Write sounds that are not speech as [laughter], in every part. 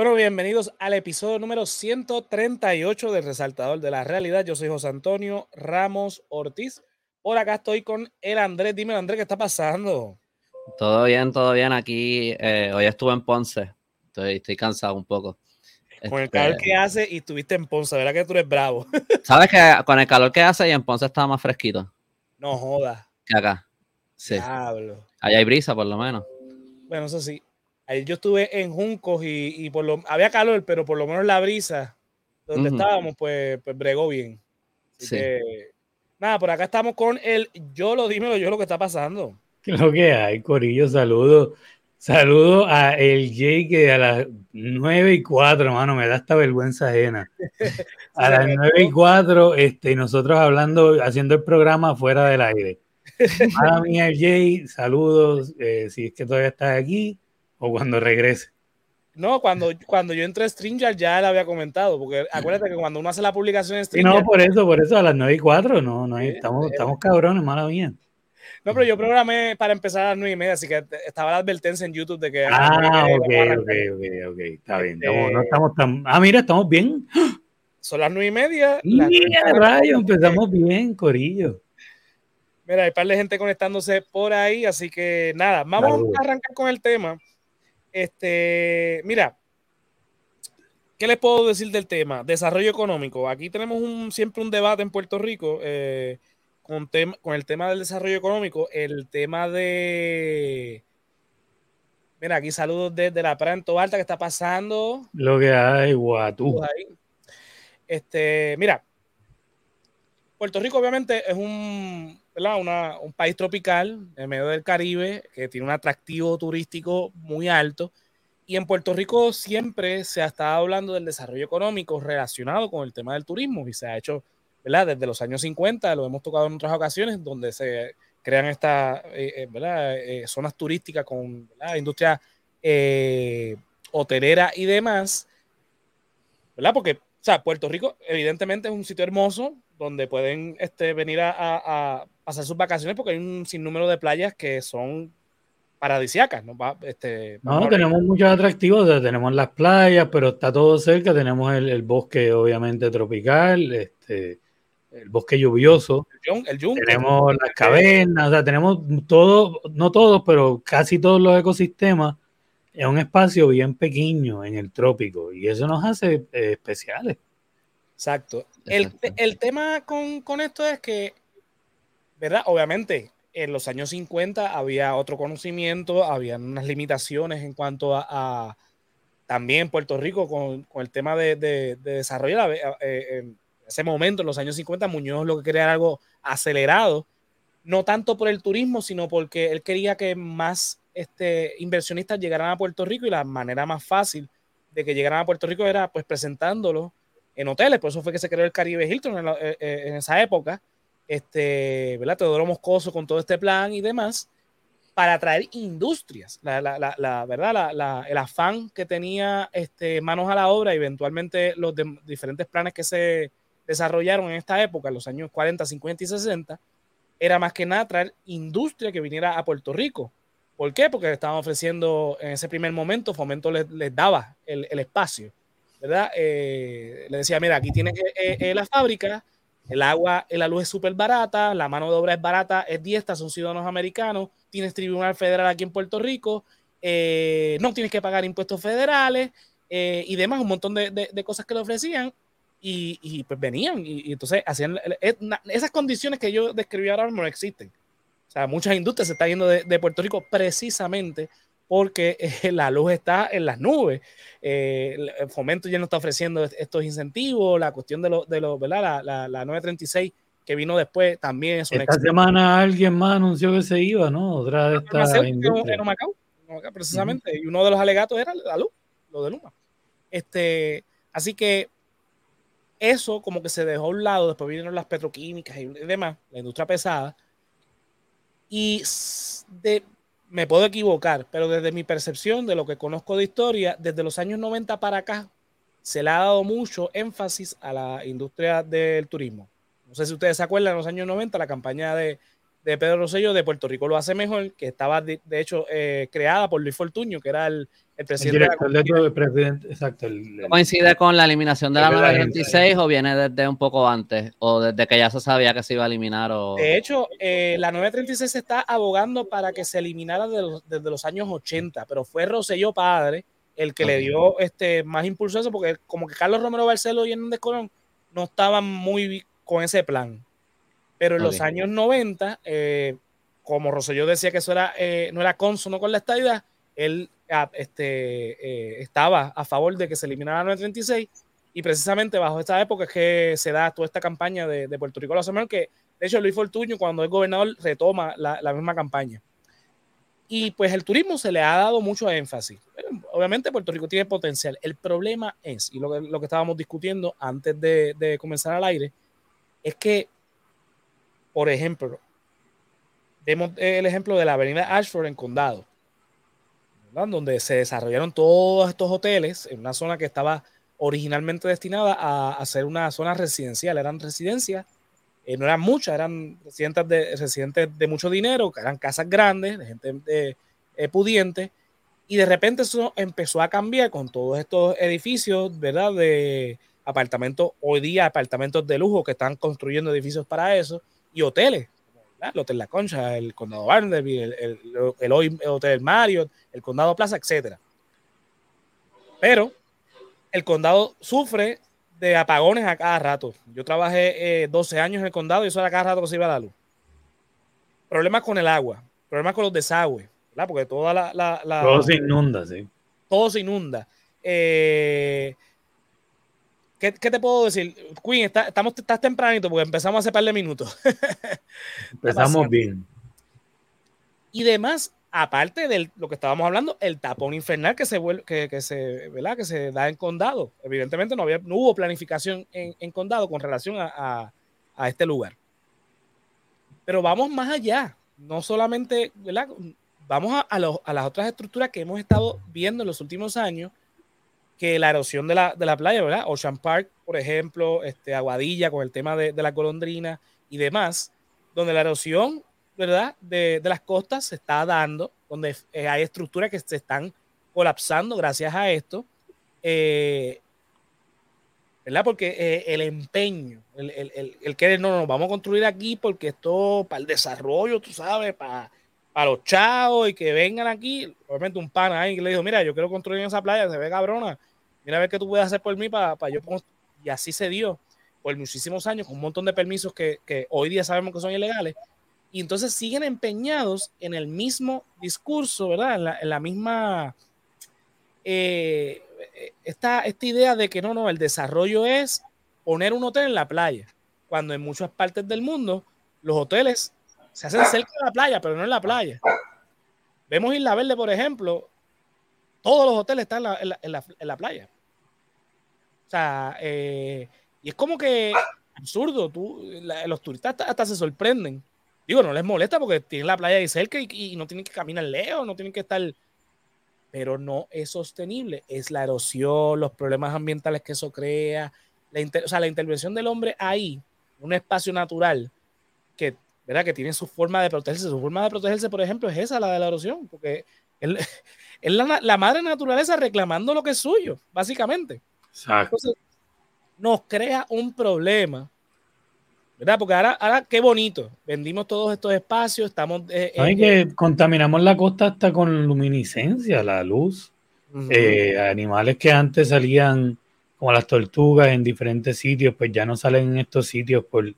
Bueno, bienvenidos al episodio número 138 del Resaltador de la Realidad. Yo soy José Antonio Ramos Ortiz. Por acá estoy con el Andrés. Dime, Andrés, ¿qué está pasando? Todo bien, todo bien. Aquí eh, hoy estuve en Ponce. Estoy, estoy cansado un poco. Con el calor Este, que hace y estuviste en Ponce, ¿verdad que tú eres bravo? [laughs] ¿Sabes que con el calor que hace y en Ponce estaba más fresquito No jodas. que acá? Sí. Diablo. Allá hay brisa, por lo menos. Bueno, eso sí. Ayer yo estuve en Juncos y, y por lo había calor, pero por lo menos la brisa donde estábamos, pues, pues bregó bien. Así Sí. que, nada, por acá estamos con el yo lo dímelo yo lo que está pasando. ¿Qué es lo que hay, Corillo? Saludos. Saludo a el Jay que a las 9 y 4, hermano, me da esta vergüenza ajena. [laughs] A las metió. 9 y 4, este, nosotros hablando, haciendo el programa fuera del aire. [laughs] Mala mía, el Jay, saludos, eh, si es que todavía estás aquí o cuando regrese. No, cuando, cuando yo entré a StreamYard ya le había comentado, porque acuérdate que cuando uno hace la publicación en Sí, no, StreamYard, por eso, por eso, a las 9 y 4, no, no, estamos, estamos cabrones, mala mía. no, pero yo programé para empezar a las nueve y media, así que estaba la advertencia en YouTube de que Ah, ok, ok, ok, ok, está bien. Este- Estamos, no estamos tan... Ah, mira, estamos bien. Son las nueve y media. Mira, rayo, empezamos bien, Corillo. Mira, hay par de gente conectándose por ahí, así que nada, vamos a arrancar con el tema. Este, mira, ¿qué les puedo decir del tema? Desarrollo económico. Aquí tenemos un, siempre un debate en Puerto Rico eh, con, tem- con el tema del desarrollo económico, el tema de... Mira, aquí saludos desde la Pranto Alta que está pasando. Lo que hay, guatú. Este, mira, Puerto Rico obviamente es un. Una- un país tropical en medio del Caribe que tiene un atractivo turístico muy alto. Y en Puerto Rico siempre se ha estado hablando del desarrollo económico relacionado con el tema del turismo y se ha hecho, ¿verdad? Desde los años 50, lo hemos tocado en otras ocasiones, donde se crean estas eh, eh, ¿verdad? Eh, zonas turísticas con ¿verdad? industria eh, hotelera y demás, ¿verdad? Porque, o sea, Puerto Rico evidentemente es un sitio hermoso donde pueden este, venir a, a- a pasar sus vacaciones porque hay un sinnúmero de playas que son paradisíacas, ¿no? Va, este, No, tenemos muchos atractivos, o sea, tenemos las playas, pero está todo cerca, tenemos el, el bosque obviamente tropical, este, el bosque lluvioso, el el yunque, tenemos las cavernas, o sea, tenemos todo, no todos, pero casi todos los ecosistemas en un espacio bien pequeño en el trópico y eso nos hace eh, especiales. Exacto. El, el tema con, con esto es que, ¿verdad? Obviamente, en los años 50 había otro conocimiento, había unas limitaciones en cuanto a, a- también Puerto Rico con, con el tema de, de, de desarrollo. eh, en ese momento, en los años 50, Muñoz lo que quería era algo acelerado, no tanto por el turismo, sino porque él quería que más este, inversionistas llegaran a Puerto Rico y la manera más fácil de que llegaran a Puerto Rico era pues presentándolo en hoteles, por eso fue que se creó el Caribe Hilton en, la- eh, eh, en esa época, este, ¿verdad? Teodoro Moscoso con todo este plan y demás, para atraer industrias, la, ¿verdad? El afán que tenía este, manos a la obra, eventualmente los diferentes planes que se desarrollaron en esta época, en los años 40, 50 y 60, era más que nada traer industria que viniera a Puerto Rico. ¿Por qué? Porque estaban ofreciendo en ese primer momento, Fomento les, daba el, espacio, ¿verdad? Eh, le decía, mira, aquí tienes eh, eh, la fábrica, el agua, la luz es súper barata, la mano de obra es barata, es diestra, son ciudadanos americanos, tienes tribunal federal aquí en Puerto Rico, no tienes que pagar impuestos federales y demás, un montón de, de- de cosas que le ofrecían y, pues venían y, y entonces hacían esas condiciones que yo describí ahora no existen. O sea, muchas industrias se están yendo de, de Puerto Rico precisamente porque eh, la luz está en las nubes. Eh, el- fomento ya no está ofreciendo est- estos incentivos, la cuestión de los, de los ¿verdad? La, la, la 936 que vino después también es una Esta semana alguien más anunció que se iba, ¿no? Otra de estas farmacéutica en, industrias. en Humacao, en Humacao, precisamente. Y uno de los alegatos era la luz, lo de Luma. Este, así que eso como que se dejó a un lado, después vinieron las petroquímicas y demás, la industria pesada. Y de, me puedo equivocar, pero desde mi percepción de lo que conozco de historia, desde los años 90 para acá, se le ha dado mucho énfasis a la industria del turismo. No sé si ustedes se acuerdan, en los años 90, la campaña de de Pedro Rosselló de Puerto Rico lo hace mejor, que estaba de, hecho eh, creada por Luis Fortuño, que era el, el presidente. El presidente, exacto. ¿Coincide con la eliminación de la 936 o viene desde un poco antes? ¿O desde que ya se sabía que se iba a eliminar? O... De hecho, eh, la 936 se está abogando para que se eliminara desde los, años 80, pero fue Rosselló padre el que le dio este, más impulso a eso, porque como que Carlos Romero Barcelo y Hernández Colón no estaban muy con ese plan. Pero en los años 90, eh, como Rosselló decía que eso era, eh, no era consono con la estadidad, él ah, este, eh, estaba a favor de que se eliminara la 936 y precisamente bajo esta época es que se da toda esta campaña de, Puerto Rico a la que de hecho Luis Fortuño cuando es gobernador retoma la, misma campaña. Y pues el turismo se le ha dado mucho énfasis. Obviamente Puerto Rico tiene potencial. El problema es, y lo que, lo que estábamos discutiendo antes de, de comenzar al aire, es que por ejemplo, vemos el ejemplo de la avenida Ashford en Condado, donde se desarrollaron todos estos hoteles en una zona que estaba originalmente destinada a, ser una zona residencial. Eran residencias, eh, no eran muchas, eran residentes de, residentes de mucho dinero, eran casas grandes, de gente eh, pudiente, y de repente eso empezó a cambiar con todos estos edificios, ¿verdad? De apartamentos, hoy día apartamentos de lujo que están construyendo edificios para eso, y hoteles, el Hotel La Concha, el Condado Barnaby, el, el, el, Hotel Marriott, el Condado Plaza, etc. Pero el condado sufre de apagones a cada rato. Yo trabajé 12 eh, años en el condado y eso era cada rato que se iba la luz. Problemas con el agua, problemas con los desagües, ¿verdad? Porque toda la, la, Todo se inunda, sí. Todo se inunda. Eh, ¿Qué, te puedo decir? Queen, estamos, estás tempranito porque empezamos hace par de minutos. [laughs] empezamos bien. Y demás, aparte de lo que estábamos hablando, el tapón infernal que se, vuelve, que, se, ¿verdad? que se da en condado. Evidentemente no, había, no hubo planificación en, condado con relación a, este lugar. Pero vamos más allá. No solamente, ¿verdad? Vamos a, a las otras estructuras que hemos estado viendo en los últimos años que la erosión de la, de la playa, ¿verdad? Ocean Park, por ejemplo, este, Aguadilla con el tema de, de la golondrina y demás, donde la erosión, ¿verdad? De, de las costas se está dando, donde eh, hay estructuras que se están colapsando gracias a esto, eh, ¿verdad? Porque eh, el empeño, el, el, el, que no, no, vamos a construir aquí porque esto para el desarrollo, tú sabes, para, para los chavos y que vengan aquí, obviamente un pana ahí le dijo, mira, yo quiero construir en esa playa, se ve cabrona, mira a ver qué tú puedes hacer por mí para, para yo. Y así se dio por muchísimos años, con un montón de permisos que, que hoy día sabemos que son ilegales. Y entonces siguen empeñados en el mismo discurso, ¿verdad? En la, en la misma. Eh, esta, esta idea de que no, no, el desarrollo es poner un hotel en la playa, cuando en muchas partes del mundo los hoteles se hacen cerca de la playa, pero no en la playa. Vemos Isla Verde, por ejemplo, todos los hoteles están en la, playa. O sea, eh, y es como que absurdo. Tú, los turistas hasta, se sorprenden. Digo, no les molesta porque tienen la playa ahí cerca y, no tienen que caminar lejos, no tienen que estar. Pero no es sostenible. Es la erosión, los problemas ambientales que eso crea. La o sea, la intervención del hombre ahí, un espacio natural que, ¿verdad? que tiene su forma de protegerse. Su forma de protegerse, por ejemplo, es esa, la de la erosión, porque él, es la, madre naturaleza reclamando lo que es suyo, básicamente. Entonces, nos crea un problema. ¿Verdad? Porque ahora, ahora qué bonito. Vendimos todos estos espacios, estamos. Eh, eh que contaminamos la costa hasta con luminiscencia, la luz. Eh, animales que antes salían, como las tortugas, en diferentes sitios, pues ya no salen en estos sitios por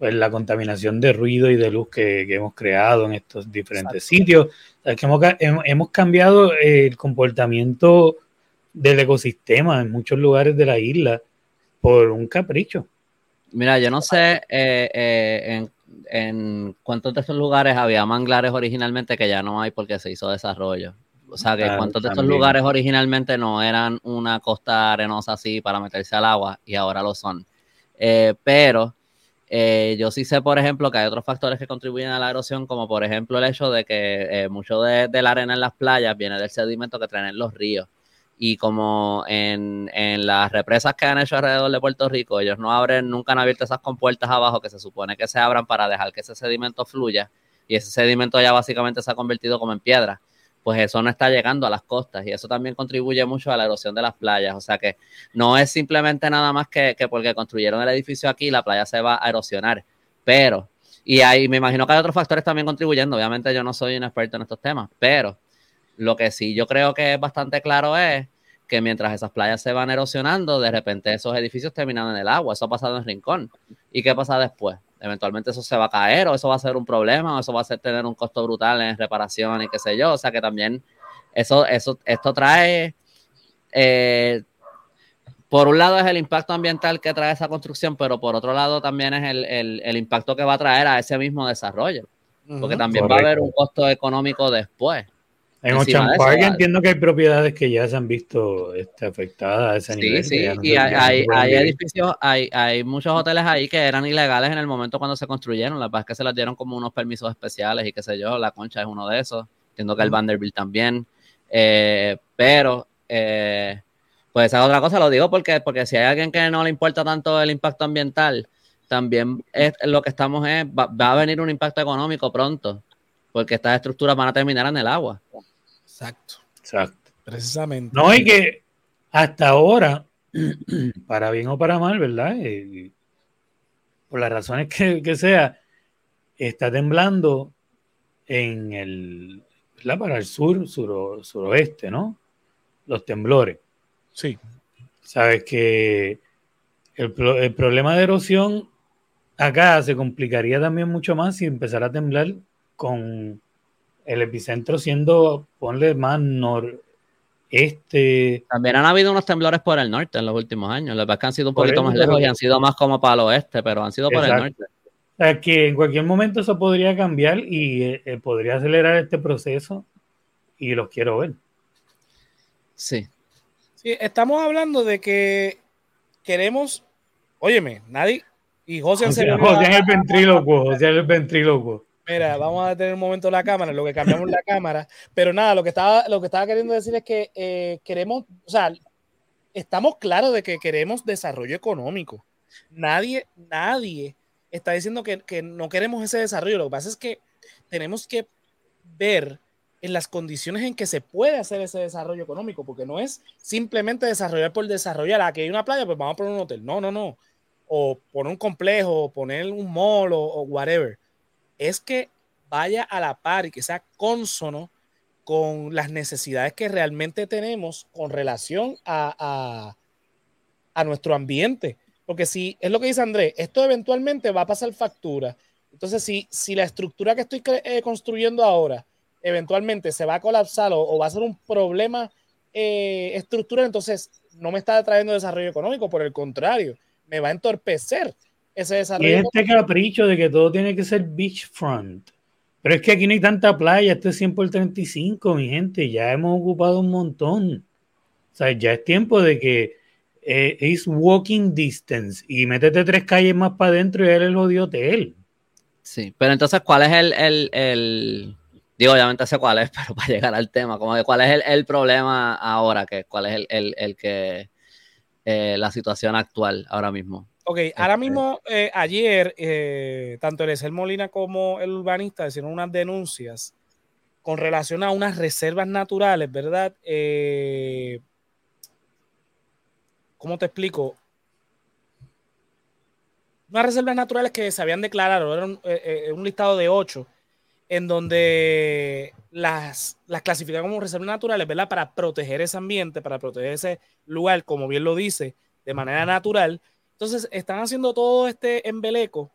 pues, la contaminación de ruido y de luz que, hemos creado en estos diferentes sitios. que hemos, cambiado el comportamiento del ecosistema en muchos lugares de la isla por un capricho. Mira, yo no sé eh, eh, en, cuántos de estos lugares había manglares originalmente que ya no hay porque se hizo desarrollo. O sea, que cuántos de estos lugares originalmente no eran una costa arenosa así para meterse al agua y ahora lo son. Eh, pero eh, yo sí sé, por ejemplo, que hay otros factores que contribuyen a la erosión, como por ejemplo el hecho de que eh, mucho de, la arena en las playas viene del sedimento que traen en los ríos. Y como en, en, las represas que han hecho alrededor de Puerto Rico, ellos no abren, nunca han abierto esas compuertas abajo que se supone que se abran para dejar que ese sedimento fluya. Y ese sedimento ya básicamente se ha convertido como en piedra. Pues eso no está llegando a las costas y eso también contribuye mucho a la erosión de las playas. O sea que no es simplemente nada más que, que porque construyeron el edificio aquí, la playa se va a erosionar. Pero, y ahí me imagino que hay otros factores también contribuyendo. Obviamente yo no soy un experto en estos temas, pero lo que sí yo creo que es bastante claro es que mientras esas playas se van erosionando, de repente esos edificios terminan en el agua. Eso ha pasado en Rincón. ¿Y qué pasa después? Eventualmente eso se va a caer o eso va a ser un problema o eso va a ser tener un costo brutal en reparación y qué sé yo. O sea que también eso, eso, esto trae, eh, por un lado es el impacto ambiental que trae esa construcción, pero por otro lado también es el, el, impacto que va a traer a ese mismo desarrollo. Porque también va a haber un costo económico después. En Ocean Park entiendo que hay propiedades que ya se han visto este, afectadas a ese nivel. Sí, sí, y hay, hay, edificios, hay, hay muchos hoteles ahí que eran ilegales en el momento cuando se construyeron. La verdad es que se les dieron como unos permisos especiales y qué sé yo. La Concha es uno de esos. Entiendo que el Vanderbilt también. Eh, pero, eh, pues esa es otra cosa, lo digo porque, porque si hay alguien que no le importa tanto el impacto ambiental, también es, lo que estamos es, va, va a venir un impacto económico pronto, porque estas estructuras van a terminar en el agua. Exacto. Exacto. Precisamente. No, y que hasta ahora, [clears throat] para bien o para mal, ¿verdad? Eh, por las razones que, sea, está temblando en el, ¿verdad? Para el sur, suroeste, ¿no? Los temblores. Sí. Sabes que el, el, problema de erosión acá se complicaría también mucho más si empezara a temblar con el epicentro siendo, ponle más noreste. También han habido unos temblores por el norte en los últimos años. Los que han sido un poquito más lejos y han sido más como para el oeste, pero han sido por el norte. O sea, que en cualquier momento eso podría cambiar y eh, eh, podría acelerar este proceso y los quiero ver. Sí. Sí, estamos hablando de que queremos, óyeme, nadie, y José, José, José es el ventrílocuo, José es el ventrílocuo. Mira, vamos a tener un momento la cámara, lo que cambiamos la cámara. Pero nada, lo que estaba, lo que estaba queriendo decir es que eh, queremos, o sea, estamos claros de que queremos desarrollo económico. Nadie, nadie está diciendo que, no queremos ese desarrollo. Lo que pasa es que tenemos que ver en las condiciones en que se puede hacer ese desarrollo económico, porque no es simplemente desarrollar por desarrollar. Aquí hay una playa, pues vamos a poner un hotel. No, no, no. O poner un complejo, o poner un mall, o whatever es que vaya a la par y que sea consono con las necesidades que realmente tenemos con relación a, a, nuestro ambiente. Porque si es lo que dice Andrés, esto eventualmente va a pasar factura. Entonces, si, si la estructura que estoy eh, construyendo ahora eventualmente se va a colapsar o, va a ser un problema eh, estructural, entonces no me está trayendo desarrollo económico, por el contrario, me va a entorpecer ese desarrollo. Y este capricho de que todo tiene que ser beachfront. Pero es que aquí no hay tanta playa, esto es 100 por 35, mi gente, ya hemos ocupado un montón. O sea, ya es tiempo de que eh, es walking distance y métete tres calles más para adentro y él el odio hotel. Sí, pero entonces, ¿cuál es el, el, el, digo, obviamente sé cuál es, [laughs] pero para llegar al tema, como de cuál es el, el problema ahora, que cuál es el, el que eh, la situación actual ahora mismo? Ok, ahora mismo, eh, ayer, eh, tanto el Esel Molina como el urbanista hicieron unas denuncias con relación a unas reservas naturales, ¿verdad? Eh, ¿Cómo te explico? Unas reservas naturales que se habían declarado, era un, listado de ocho, en donde las, las clasifican como reservas naturales, ¿verdad? Para proteger ese ambiente, para proteger ese lugar, como bien lo dice, de manera natural entonces, están haciendo todo este embeleco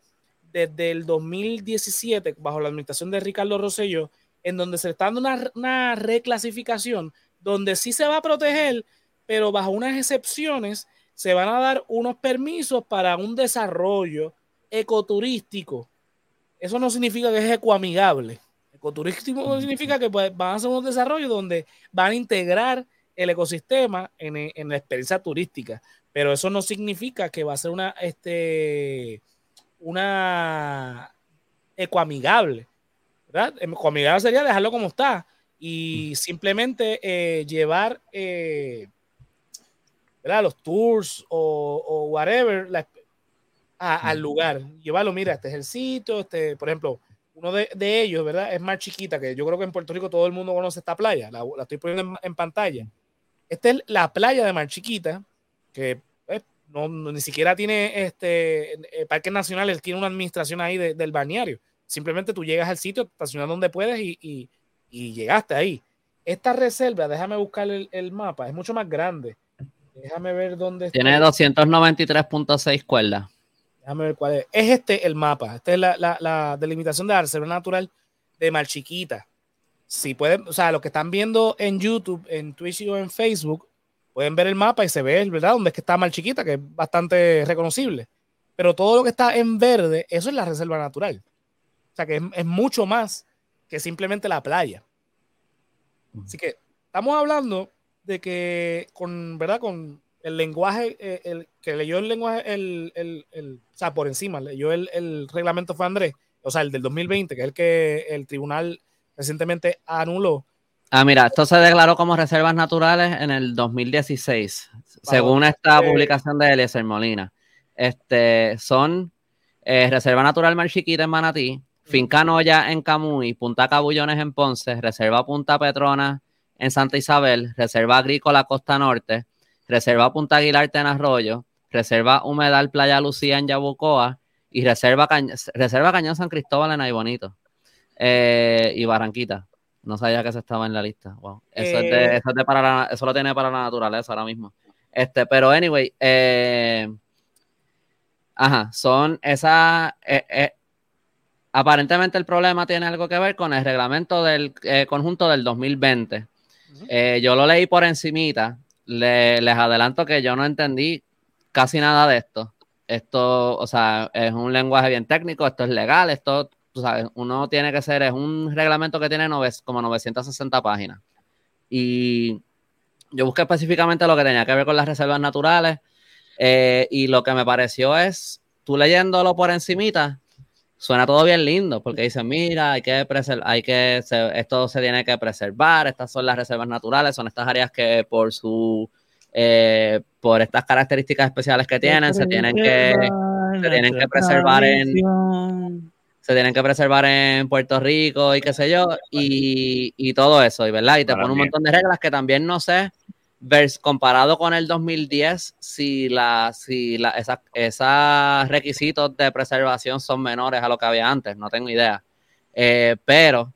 desde el 2017, bajo la administración de Ricardo Rosselló, en donde se está dando una, reclasificación, donde sí se va a proteger, pero bajo unas excepciones se van a dar unos permisos para un desarrollo ecoturístico. Eso no significa que es ecoamigable. Ecoturístico significa que pues, van a hacer un desarrollo donde van a integrar el ecosistema en la experiencia turística pero eso no significa que va a ser una, este, una ecoamigable, ¿verdad? Ecoamigable sería dejarlo como está y simplemente eh, llevar, eh, ¿verdad? Los tours o, whatever, al lugar. Llevarlo, mira, este es el sitio, este, por ejemplo, uno de, ellos, ¿verdad? Es más chiquita, que yo creo que en Puerto Rico todo el mundo conoce esta playa, la, estoy poniendo en, pantalla. Esta es la playa de Mar Chiquita, que pues, no, ni siquiera tiene este eh, parques nacionales, tiene una administración ahí del balneario. Simplemente tú llegas al sitio, estacionas donde puedes y, llegaste ahí. Esta reserva, déjame buscar el, mapa, es mucho más grande. Déjame ver dónde Tiene 293.6 cuerdas. Déjame ver cuál es. Es este el mapa. Esta es la, delimitación de la reserva natural de Mar Chiquita. Si pueden, o sea, los que están viendo en YouTube, en Twitch o en Facebook, pueden ver el mapa y se ve, ¿verdad? Donde es que está Mar Chiquita, que es bastante reconocible. Pero todo lo que está en verde, eso es la reserva natural. O sea que es, mucho más que simplemente la playa. Así que estamos hablando de que con, ¿verdad? Con el lenguaje, eh, el, que leyó el lenguaje, el, el, o sea, por encima, leyó el, reglamento fue Andrés, o sea, el del 2020, que es el que el tribunal recientemente anuló. Ah, mira, esto se declaró como reservas naturales en el 2016, según esta eh, publicación de Eliezer Molina. Este, son eh, Reserva Natural Mar Chiquita en Manatí, Finca Noya en Camuy, Punta Cabullones en Ponce, Reserva Punta Petrona en Santa Isabel, Reserva Agrícola Costa Norte, Reserva Punta Aguilarte en Arroyo, Reserva Humedal Playa Lucía en Yabucoa y Reserva, Reserva Cañón San Cristóbal en Aybonito eh, y Barranquita. No sabía que eso estaba en la lista. Eso, eh. para eso lo tiene para la naturaleza ahora mismo. Este, pero anyway, eh, ajá, son esas, Aparentemente el problema tiene algo que ver con el reglamento del eh, conjunto del 2020. Eh, yo lo leí por encimita. les adelanto que yo no entendí casi nada de esto. Esto, o sea, es un lenguaje bien técnico, esto es legal, esto, sabes, uno tiene que ser, es un reglamento que tiene como 960 páginas. Y yo busqué específicamente lo que tenía que ver con las reservas naturales eh, y lo que me pareció es, tú leyéndolo por encimita, suena todo bien lindo, porque dicen, mira, hay que preservar, hay que, esto se tiene que preservar, estas son las reservas naturales, son estas áreas que por su, eh, por estas características especiales que tienen, se tienen que, se tienen que preservar en, se tienen que preservar en Puerto Rico y qué sé yo, y, y todo eso, y verdad, y te pone un montón de reglas que también no sé comparado con el 2010, si, la, si la, esos requisitos de preservación son menores a lo que había antes, no tengo idea. Eh, pero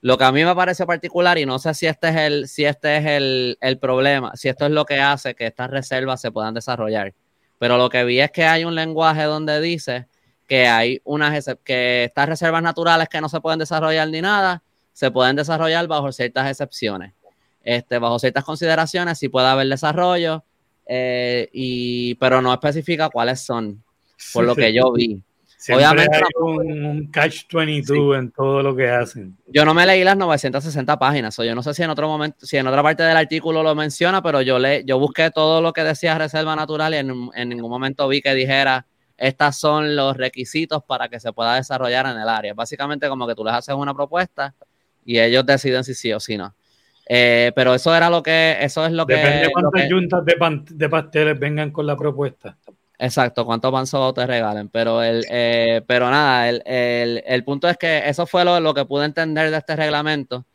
lo que a mí me parece particular, y no sé si este es el, si este es el, el, problema, si esto es lo que hace que estas reservas se puedan desarrollar. Pero lo que vi es que hay un lenguaje donde dice que hay unas que estas reservas naturales que no se pueden desarrollar ni nada, se pueden desarrollar bajo ciertas excepciones. Este, bajo ciertas consideraciones sí puede haber desarrollo, eh, y, pero no especifica cuáles son, por lo que yo vi. Obviamente, hay un, catch 22 en todo lo que hacen. Yo no me leí las 960 páginas, o yo no sé si en otro momento, si en otra parte del artículo lo menciona, pero yo le, yo busqué todo lo que decía reserva natural y en, en ningún momento vi que dijera estos son los requisitos para que se pueda desarrollar en el área. Básicamente como que tú les haces una propuesta y ellos deciden si sí o si no. Eh, pero eso era lo que, eso es lo que. Depende de cuántas juntas de, pasteles vengan con la propuesta. Exacto, cuántos panzos te regalen. Pero el, eh, pero nada, el, punto es que eso fue lo, que pude entender de este reglamento.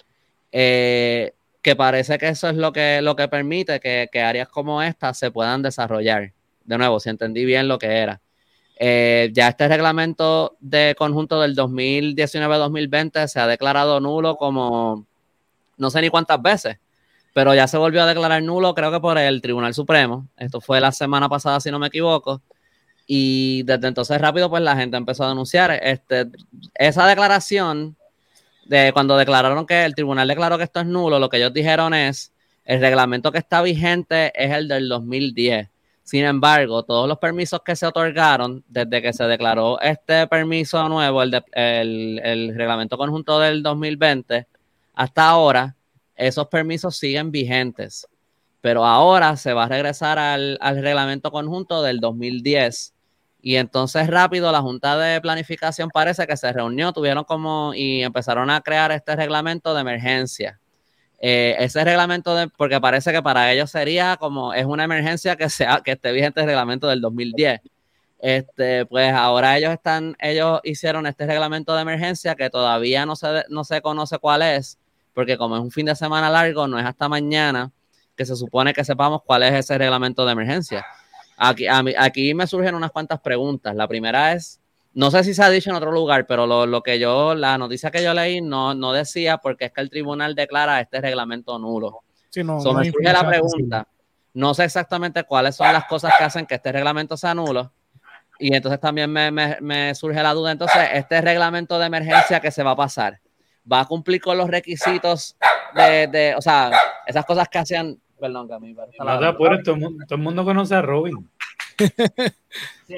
Eh, que parece que eso es lo que, lo que permite que, áreas como esta se puedan desarrollar. De nuevo, si entendí bien lo que era. Ya este reglamento de conjunto del 2019-2020 se ha declarado nulo como no sé ni cuántas veces, pero ya se volvió a declarar nulo, creo que por el Tribunal Supremo. Esto fue la semana pasada, si no me equivoco. Y desde entonces rápido, pues la gente empezó a denunciar. Este, esa declaración de cuando declararon que el tribunal declaró que esto es nulo, lo que ellos dijeron es, el reglamento que está vigente es el del 2010. Sin embargo, todos los permisos que se otorgaron desde que se declaró este permiso nuevo, el, reglamento conjunto del 2020, hasta ahora, esos permisos siguen vigentes, pero ahora se va a regresar al, reglamento conjunto del 2010. Y entonces rápido la Junta de Planificación parece que se reunió, tuvieron como y empezaron a crear este reglamento de emergencia. Eh, ese reglamento, de, porque parece que para ellos sería como, es una emergencia que, sea, que esté vigente el reglamento del 2010. Este, pues ahora ellos están, ellos hicieron este reglamento de emergencia que todavía no se, no se conoce cuál es, porque como es un fin de semana largo, no es hasta mañana que se supone que sepamos cuál es ese reglamento de emergencia. Aquí, aquí me surgen unas cuantas preguntas. La primera es, no sé si se ha dicho en otro lugar, pero lo, que yo, la noticia que yo leí no, no decía porque es que el tribunal declara este reglamento nulo. Sí, no, me surge la pregunta. No sé exactamente cuáles son las cosas que hacen que este reglamento sea nulo. Y entonces también me, surge la duda. Entonces, este reglamento de emergencia que se va a pasar, ¿va a cumplir con los requisitos de, de o sea, esas cosas que hacían, perdón, a mí, todo, todo el mundo conoce a Robin. Sí,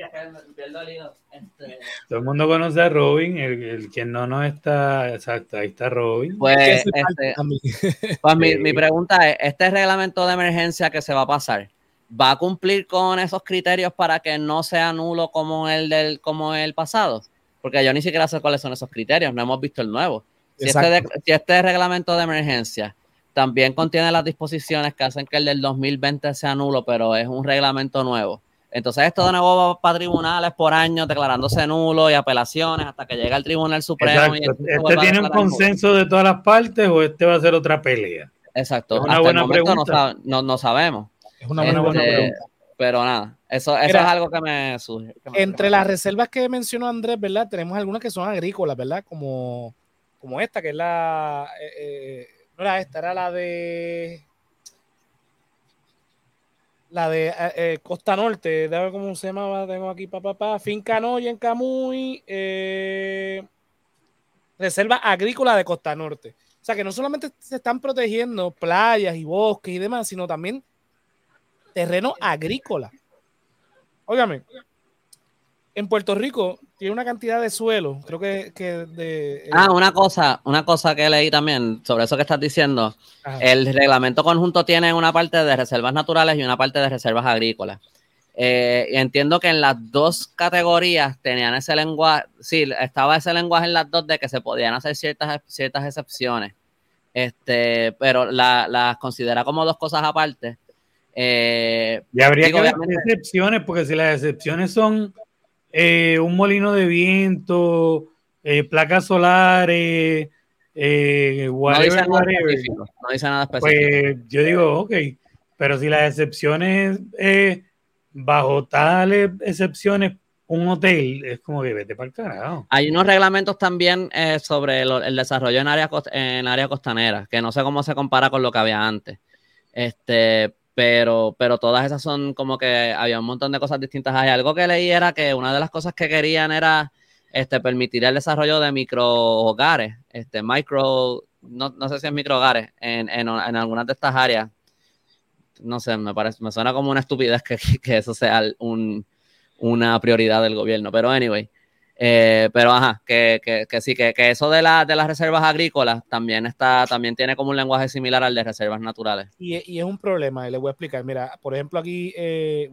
este... Todo el mundo conoce a Robin, el, el quien no no está, exacto, ahí está Robin. Pues, este, [laughs] pues mi, mi, pregunta es, ¿este reglamento de emergencia que se va a pasar, va a cumplir con esos criterios para que no sea nulo como el del como el pasado? Porque yo ni siquiera sé cuáles son esos criterios, no hemos visto el nuevo. Si este, si este reglamento de emergencia también contiene las disposiciones que hacen que el del 2020 sea nulo, pero es un reglamento nuevo entonces esto de nuevo va para tribunales por años declarándose nulo y apelaciones hasta que llega el Tribunal Supremo. ¿Este tiene un consenso de todas las partes o este va a ser otra pelea? Exacto. Es una buena pregunta. No, sabemos. Es una buena, este, pregunta. Pero nada, eso, es algo que me surge. entre las reservas que mencionó Andrés, ¿verdad? Tenemos algunas que son agrícolas, ¿verdad? Como, como esta, que es la... Eh, eh, no era esta, era la de la de eh, eh, Costa Norte, de ver cómo se llama, tengo aquí, papá, pa, Finca Noya en Camuy, eh, Reserva Agrícola de Costa Norte. O sea que no solamente se están protegiendo playas y bosques y demás, sino también terreno agrícola. Óigame, en Puerto Rico tiene una cantidad de suelo, creo que, de... Eh, ah, una cosa, una cosa que leí también sobre eso que estás diciendo. El reglamento conjunto tiene una parte de reservas naturales y una parte de reservas agrícolas. Eh, y entiendo que en las dos categorías tenían ese lenguaje, sí, estaba ese lenguaje en las dos de que se podían hacer ciertas, ciertas excepciones, este, pero las la considera como dos cosas aparte. Eh, y habría que ver excepciones, porque si las excepciones son eh, un molino de viento, eh, placas solares, eh, whatever, no dice nada específico. Pues yo digo, ok, pero si las excepciones, bajo tales excepciones, un hotel es como que vete para el carajo. Hay unos reglamentos también sobre el desarrollo en área, en área costanera, que no sé cómo se compara con lo que había antes. Este, pero, pero todas esas son como que había un montón de cosas distintas. Hay algo que leí era que una de las cosas que querían era este, permitir el desarrollo de micro hogares, este, micro, no, no sé si es micro hogares, en, en, en, algunas de estas áreas. No sé, me parece, me suena como una estupidez que, que eso sea un, una prioridad del gobierno, pero anyway. Eh, pero ajá, que, sí, que, eso de, de las reservas agrícolas también está, también tiene como un lenguaje similar al de reservas naturales. Y, es un problema, y le voy a explicar. Mira, por ejemplo, aquí eh,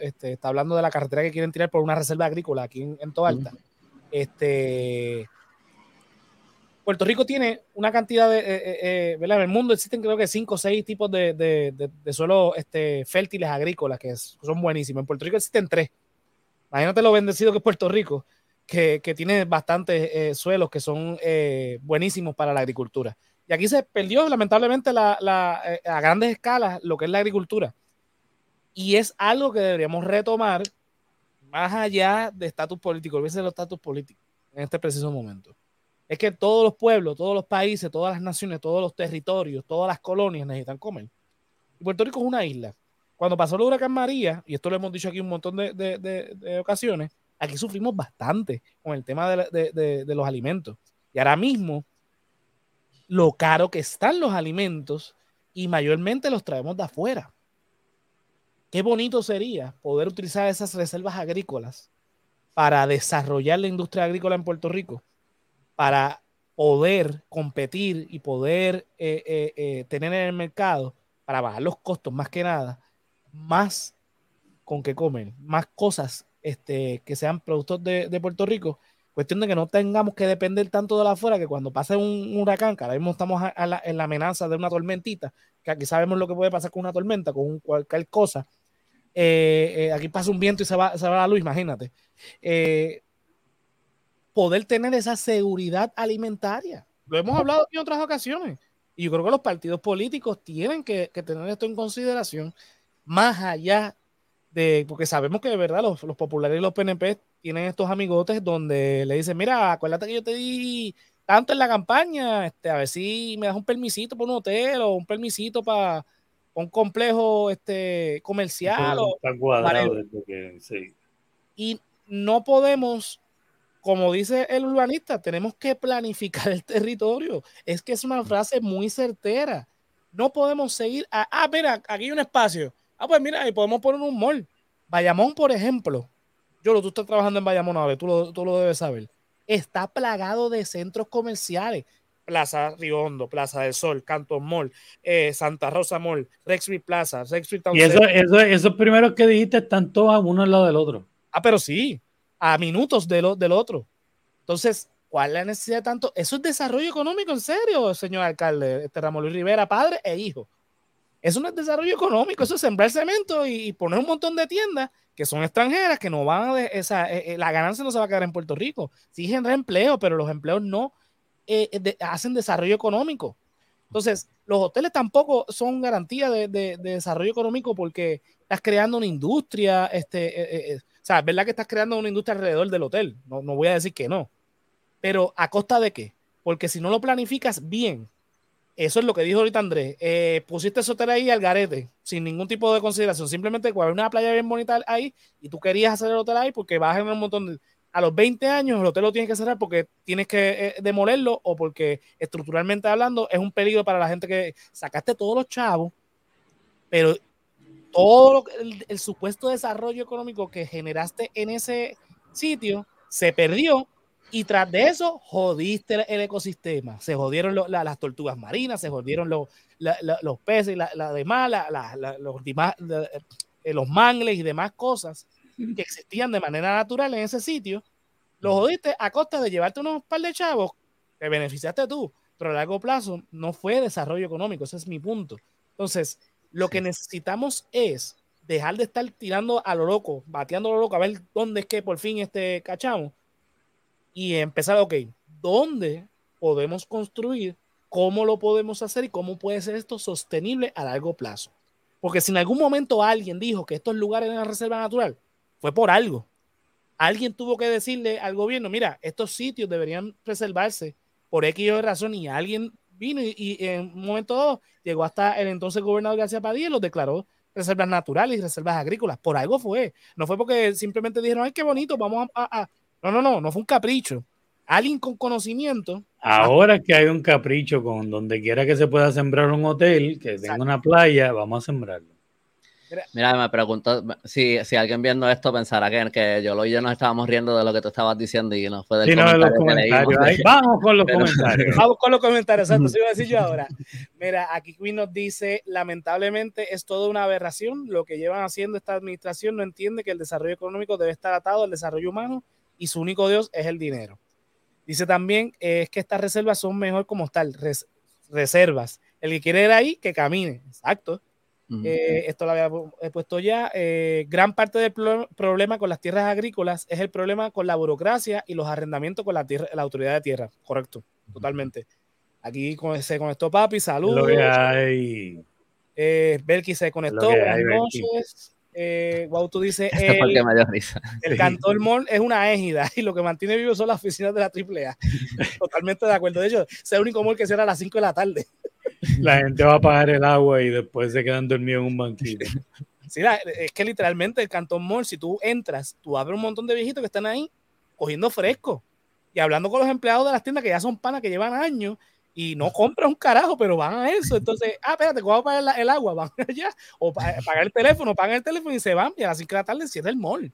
este, está hablando de la carretera que quieren tirar por una reserva agrícola aquí en, en Toalta. Este. Puerto Rico tiene una cantidad de, eh, eh, ¿verdad? En el mundo existen creo que cinco o seis tipos de, de, de, suelos este, fértiles agrícolas que son buenísimos. En Puerto Rico existen tres. Imagínate lo bendecido que es Puerto Rico que, tiene bastantes eh, suelos que son eh, buenísimos para la agricultura. Y aquí se perdió lamentablemente eh, a grandes escalas lo que es la agricultura. Y es algo que deberíamos retomar más allá de estatus político, olvídense de los estatus políticos en este preciso momento. Es que todos los pueblos, todos los países, todas las naciones, todos los territorios, todas las colonias necesitan comer. Y Puerto Rico es una isla. Cuando pasó el huracán María, y esto lo hemos dicho aquí un montón de ocasiones, aquí sufrimos bastante con el tema de, los alimentos. Y ahora mismo, lo caro que están los alimentos y mayormente los traemos de afuera. Qué bonito sería poder utilizar esas reservas agrícolas para desarrollar la industria agrícola en Puerto Rico, para poder competir y poder eh, eh, eh, tener en el mercado, para bajar los costos más que nada, más con que comen, más cosas este, que sean productos de, Puerto Rico, Cuestión de que no tengamos que depender tanto de la afuera, que cuando pase un, huracán, que ahora estamos en la amenaza de una tormentita, que aquí sabemos lo que puede pasar con una tormenta, con cualquier cosa. Eh, eh, aquí pasa un viento y se va, la luz, imagínate. Eh, poder tener esa seguridad alimentaria. Lo hemos hablado en otras ocasiones. Y yo creo que los partidos políticos tienen que, tener esto en consideración, más allá de, porque sabemos que de verdad los, los populares y los PNP tienen estos amigotes donde le dicen, mira, acuérdate que yo te di tanto en la campaña, este, a ver si me das un permisito para un hotel o un permisito para un complejo este, comercial. O, Y no podemos, como dice el urbanista, tenemos que planificar el territorio. Es que es una frase muy certera. No podemos seguir, ah, mira, aquí hay un espacio. Ah, pues mira, ahí podemos poner un mall. Bayamón, por ejemplo, yo, tú estás trabajando en Bayamón, a ver, tú lo, tú lo debes saber. Está plagado de centros comerciales. Plaza Riondo, Plaza del Sol, Canton Mall, eh, Santa Rosa Mall, Rexby Plaza, Rexby Town Y eso, eso, esos primeros que dijiste están todos uno al lado del otro. Ah, pero sí, a minutos de del otro. Entonces, ¿cuál es la necesidad de tanto? Eso es desarrollo económico, en serio, señor alcalde, este Ramón Luis Rivera, padre e hijo. Eso no es desarrollo económico, eso es sembrar cemento y poner un montón de tiendas que son extranjeras, que no van a, esa, eh, eh, la ganancia no se va a quedar en Puerto Rico. Sí genera empleo, pero los empleos no eh, hacen desarrollo económico. Entonces, los hoteles tampoco son garantía de, desarrollo económico porque estás creando una industria, este, o sea, es verdad que estás creando una industria alrededor del hotel, no, no voy a decir que no, pero ¿a costa de qué? Porque si no lo planificas bien, eso es lo que dijo ahorita Andrés. Eh, pusiste hotel ahí al garete, sin ningún tipo de consideración. Simplemente había una playa bien bonita ahí y tú querías hacer el hotel ahí porque vas en un montón de. A los 20 años el hotel lo tienes que cerrar porque tienes que eh, demolerlo o porque estructuralmente hablando es un peligro para la gente que sacaste todos los chavos, pero todo el supuesto desarrollo económico que generaste en ese sitio se perdió y tras de eso, jodiste el ecosistema. Se jodieron las tortugas marinas, se jodieron los peces y la, demás, los, eh, los mangles y demás cosas que existían de manera natural en ese sitio. Los jodiste a costa de llevarte unos par de chavos, te beneficiaste tú, pero a largo plazo no fue desarrollo económico. Ese es mi punto. Entonces, lo que necesitamos es dejar de estar tirando a lo loco, bateando a lo loco, a ver dónde es que por fin este cachamos y empezar, ok, ¿dónde podemos construir? ¿Cómo lo podemos hacer y cómo puede ser esto sostenible a largo plazo? Porque si en algún momento alguien dijo que estos lugares eran reserva natural, fue por algo. Alguien tuvo que decirle al gobierno, mira, estos sitios deberían preservarse por X o razón y alguien vino y, en un momento dado llegó hasta el entonces gobernador García Padilla y los declaró reservas naturales y reservas agrícolas. Por algo fue. No fue porque simplemente dijeron, ay, qué bonito, vamos a, no, no, no, no fue un capricho. Alguien con conocimiento. Ahora que hay un capricho con donde quiera que se pueda sembrar un hotel, que tenga una playa, vamos a sembrarlo. Mira, me pregunto si, si alguien viendo esto pensará que, que yo y yo nos estábamos riendo de lo que tú estabas diciendo y no fue del comentario [laughs] vamos con los comentarios. Vamos con los comentarios, exacto, iba a decir yo ahora. Mira, aquí Queen nos dice, lamentablemente es toda una aberración. Lo que llevan haciendo esta administración no entiende que el desarrollo económico debe estar atado al desarrollo humano y su único Dios es el dinero. Dice también eh, es que estas reservas son mejor como tal, reservas. El que quiere ir ahí, que camine. Exacto. Eh, esto lo había puesto ya. Eh, gran parte del problema con las tierras agrícolas es el problema con la burocracia y los arrendamientos con la, tierra, la autoridad de tierra. Correcto, totalmente. Aquí se conectó Papi, saludos. Lo que hay. Belki se conectó. Buenas noches eh, tú dice [laughs] el, el Cantor Mall es una égida y lo que mantiene vivo son las oficinas de la AAA. [laughs] Totalmente de acuerdo. De hecho, es el único mall que cierra a las 5 de la tarde. La gente va a pagar el agua y después se quedan dormidos en un banquillo. [laughs] Sí, es que literalmente el Canton Mall, si tú entras, tú abres un montón de viejitos que están ahí cogiendo fresco y hablando con los empleados de las tiendas que ya son panas que llevan años y no compran un carajo, pero van a eso. Entonces, ah, espérate, ¿cómo va a pagar el agua? [laughs] Van allá, o pagar el teléfono, pagan el teléfono y se van, y a las 5 de la tarde cierra el mall.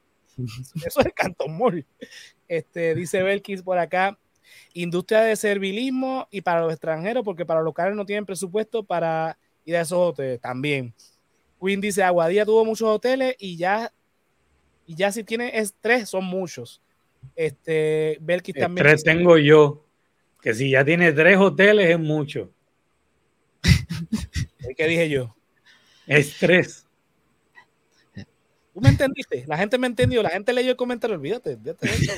Eso es el Cantón Mall. Este, dice Belkis por acá, industria de servilismo y para los extranjeros, porque para los locales no tienen presupuesto para ir a esos hoteles también. Queen dice, Aguadilla tuvo muchos hoteles y ya, y ya si tiene es tres, son muchos. Este, Belkis también. Tres tengo yo. Que si ya tiene tres hoteles es mucho. [laughs] ¿Qué dije yo? Es tres. ¿Tú me entendiste? La gente me entendió, la gente leyó el comentario, olvídate, olvídate de eso.